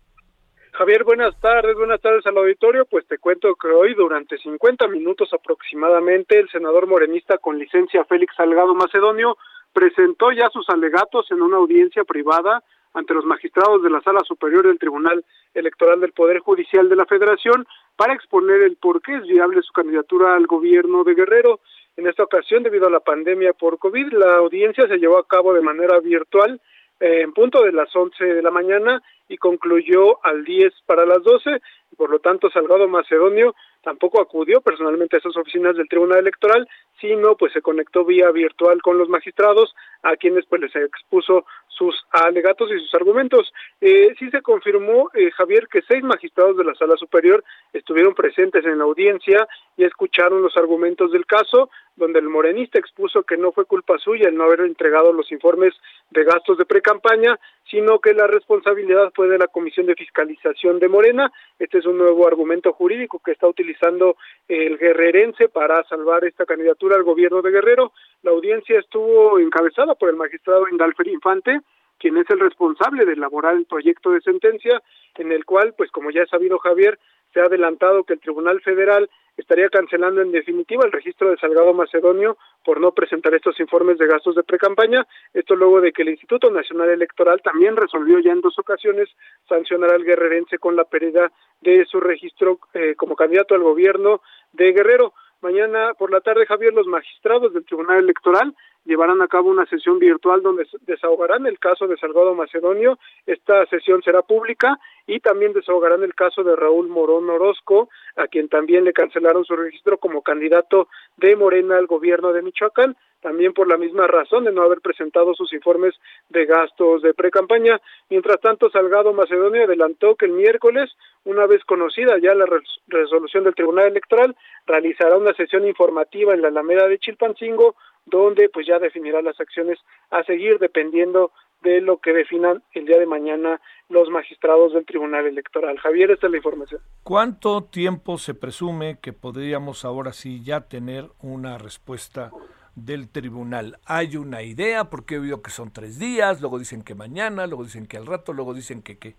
Javier, buenas tardes, buenas tardes al auditorio. Pues te cuento que hoy, durante 50 minutos aproximadamente, el senador morenista con licencia Félix Salgado Macedonio presentó ya sus alegatos en una audiencia privada ante los magistrados de la Sala Superior del Tribunal Electoral del Poder Judicial de la Federación para exponer el por qué es viable su candidatura al gobierno de Guerrero. En esta ocasión, debido a la pandemia por COVID, la audiencia se llevó a cabo de manera virtual eh, en punto de las 11 de la mañana y concluyó al 10 para las 12. Por lo tanto, Salgado Macedonio tampoco acudió personalmente a esas oficinas del Tribunal Electoral, sino pues se conectó vía virtual con los magistrados, a quienes pues les expuso sus alegatos y sus argumentos. Eh, sí se confirmó, eh, Javier, que seis magistrados de la Sala Superior estuvieron presentes en la audiencia y escucharon los argumentos del caso. donde el morenista expuso que no fue culpa suya el no haber entregado los informes de gastos de precampaña, sino que la responsabilidad fue de la Comisión de Fiscalización de Morena. Este es un nuevo argumento jurídico que está utilizando el guerrerense para salvar esta candidatura al gobierno de Guerrero. La audiencia estuvo encabezada por el magistrado Indalfer Infante, quien es el responsable de elaborar el proyecto de sentencia, en el cual, pues como ya ha sabido Javier, se ha adelantado que el Tribunal Federal estaría cancelando en definitiva el registro de Salgado Macedonio por no presentar estos informes de gastos de precampaña. Esto luego de que el Instituto Nacional Electoral también resolvió ya en dos ocasiones sancionar al guerrerense con la pérdida de su registro eh, como candidato al gobierno de Guerrero. Mañana por la tarde, Javier, los magistrados del Tribunal Electoral llevarán a cabo una sesión virtual donde desahogarán el caso de Salgado Macedonio. Esta sesión será pública y también desahogarán el caso de Raúl Morón Orozco, a quien también le cancelaron su registro como candidato de Morena al gobierno de Michoacán también por la misma razón de no haber presentado sus informes de gastos de precampaña. Mientras tanto, Salgado Macedonio adelantó que el miércoles, una vez conocida ya la resolución del Tribunal Electoral, realizará una sesión informativa en la Alameda de Chilpancingo donde pues ya definirá las acciones a seguir dependiendo de lo que definan el día de mañana los magistrados del Tribunal Electoral. Javier, esta es la información. ¿Cuánto tiempo se presume que podríamos ahora sí ya tener una respuesta del tribunal? ¿Hay una idea? Porque he oído que son tres días, luego dicen que mañana, luego dicen que al rato, luego dicen que qué.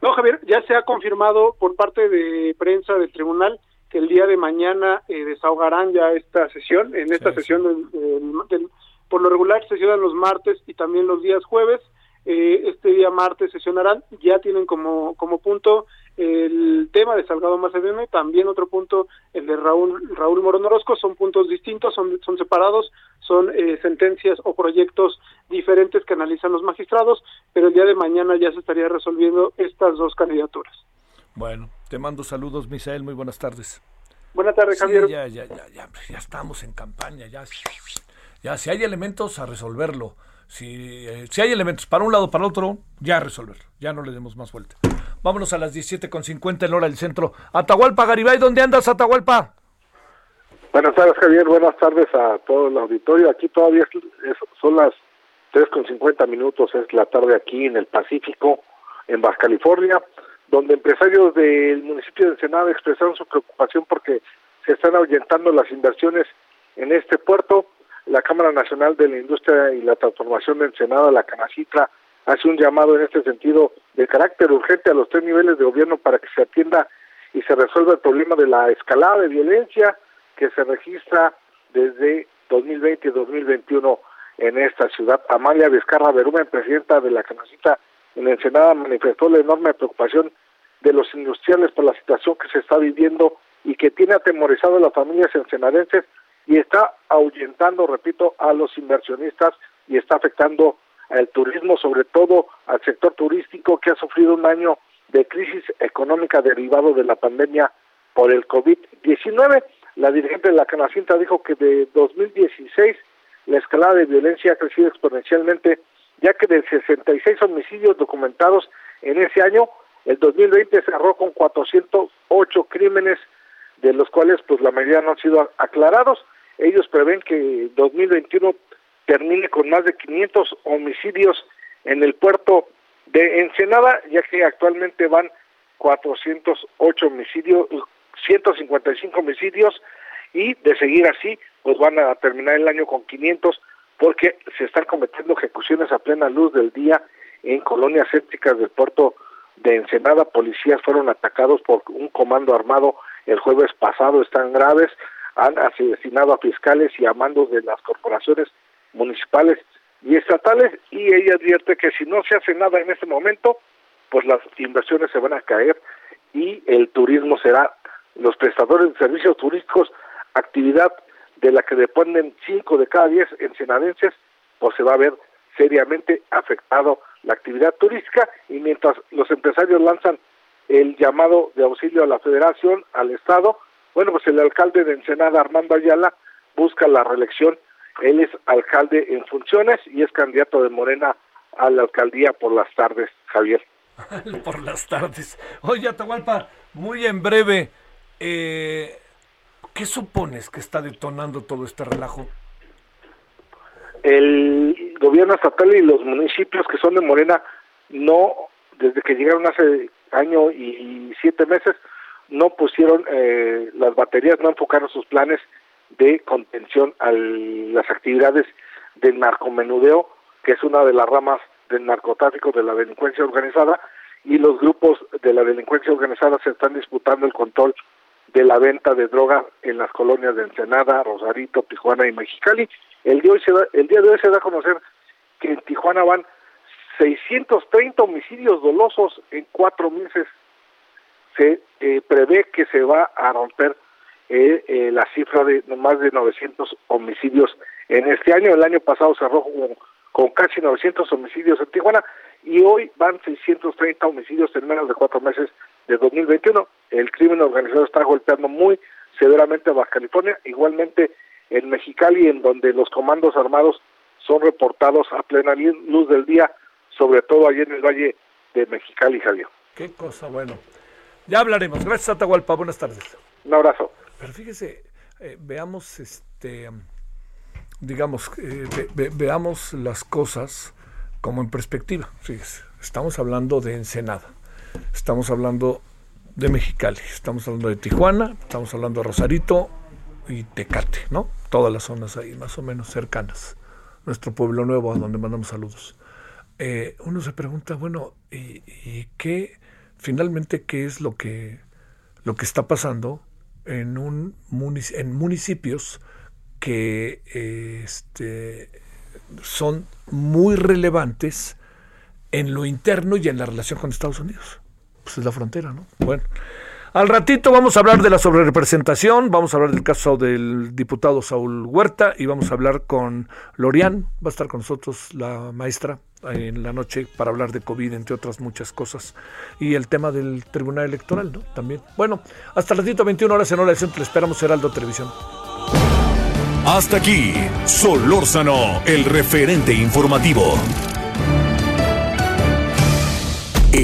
No, Javier, ya se ha confirmado por parte de prensa del tribunal que el día de mañana eh, desahogarán ya esta sesión. En esta sesión, por lo regular, sesionan los martes y también los días jueves. Eh, este día martes sesionarán, ya tienen como, como punto el tema de Salgado Macedonio, también otro punto el de Raúl Raúl Morón Orozco, son puntos distintos, son, son separados, son eh, sentencias o proyectos diferentes que analizan los magistrados, pero el día de mañana ya se estaría resolviendo estas dos candidaturas. Bueno, te mando saludos, Misael, muy buenas tardes. Buenas tardes, Javier. ya, ya, ya, ya, ya estamos en campaña, ya, ya, si hay elementos a resolverlo, si, eh, si hay elementos para un lado, para el otro, ya resolverlo, ya no le demos más vuelta. Vámonos a las 17.50 en hora del centro. Atahualpa Garibay, ¿dónde andas, Atahualpa? Buenas tardes, Javier. Buenas tardes a todo el auditorio. Aquí todavía son las 3.50 minutos, es la tarde aquí en el Pacífico, en Baja California donde empresarios del municipio de Ensenada expresaron su preocupación porque se están ahuyentando las inversiones en este puerto. La Cámara Nacional de la Industria y la Transformación de Ensenada, la Canacitra, hace un llamado en este sentido de carácter urgente a los tres niveles de gobierno para que se atienda y se resuelva el problema de la escalada de violencia que se registra desde 2020 y 2021 en esta ciudad. Amalia Vizcarra Berumen, presidenta de la Canacitra en Ensenada, manifestó la enorme preocupación de los industriales por la situación que se está viviendo y que tiene atemorizado a las familias ensenadenses y está ahuyentando, repito, a los inversionistas y está afectando al turismo, sobre todo al sector turístico que ha sufrido un año de crisis económica derivado de la pandemia por el COVID-19. La dirigente de la Canacinta dijo que de 2016 la escalada de violencia ha crecido exponencialmente, ya que de 66 homicidios documentados en ese año, el 2020 cerró con 408 crímenes, de los cuales pues la mayoría no han sido aclarados. Ellos prevén que 2021 termine con más de 500 homicidios en el puerto de Ensenada, ya que actualmente van 408 homicidios, 155 homicidios y de seguir así, pues van a terminar el año con 500 porque se están cometiendo ejecuciones a plena luz del día en colonias sépticas del puerto de Ensenada, policías fueron atacados por un comando armado el jueves pasado, están graves, han asesinado a fiscales y a mandos de las corporaciones municipales y estatales y ella advierte que si no se hace nada en este momento, pues las inversiones se van a caer y el turismo será los prestadores de servicios turísticos, actividad de la que dependen cinco de cada diez ensenadenses, pues se va a ver seriamente afectado la actividad turística y mientras los empresarios lanzan el llamado de auxilio a la federación, al Estado, bueno, pues el alcalde de Ensenada, Armando Ayala, busca la reelección. Él es alcalde en funciones y es candidato de Morena a la alcaldía por las tardes, Javier. por las tardes. Oye, Atahualpa, muy en breve, eh, ¿Qué supones que está detonando todo este relajo? El gobierno estatal y los municipios que son de Morena no, desde que llegaron hace año y siete meses, no pusieron eh, las baterías, no enfocaron sus planes de contención a las actividades del narcomenudeo, que es una de las ramas del narcotráfico de la delincuencia organizada, y los grupos de la delincuencia organizada se están disputando el control de la venta de drogas en las colonias de Ensenada, Rosarito, Tijuana y Mexicali. El día, hoy se el día de hoy se da a conocer que en Tijuana van 630 homicidios dolosos en cuatro meses. Se eh, prevé que se va a romper eh, eh, la cifra de más de 900 homicidios en este año. El año pasado cerró con, con casi 900 homicidios en Tijuana y hoy van 630 homicidios en menos de cuatro meses de 2021. El crimen organizado está golpeando muy severamente a Baja California, igualmente en Mexicali, en donde los comandos armados son reportados a plena luz del día, sobre todo allí en el Valle de Mexicali, Javier. Qué cosa, bueno. Ya hablaremos. Gracias, Atahualpa. Buenas tardes. Un abrazo. Pero fíjese, eh, veamos, este, digamos, eh, veamos las cosas como en perspectiva. Fíjese, estamos hablando de Ensenada, estamos hablando de Mexicali, estamos hablando de Tijuana, estamos hablando de Rosarito y Tecate, ¿no? Todas las zonas ahí más o menos cercanas. Nuestro pueblo nuevo, a donde mandamos saludos. Eh, uno se pregunta, bueno, ¿y, qué, finalmente, qué es lo que, lo que está pasando en, un en municipios que este, son muy relevantes en lo interno y en la relación con Estados Unidos. Pues es la frontera, ¿no? Bueno. Al ratito vamos a hablar de la sobrerepresentación, vamos a hablar del caso del diputado Saúl Huerta y vamos a hablar con Lorian, va a estar con nosotros la maestra en la noche para hablar de COVID, entre otras muchas cosas, y el tema del Tribunal Electoral, ¿no? También. Bueno, hasta el ratito, 21 horas en hora de centro, esperamos Heraldo Televisión. Hasta aquí, Solórzano, el referente informativo.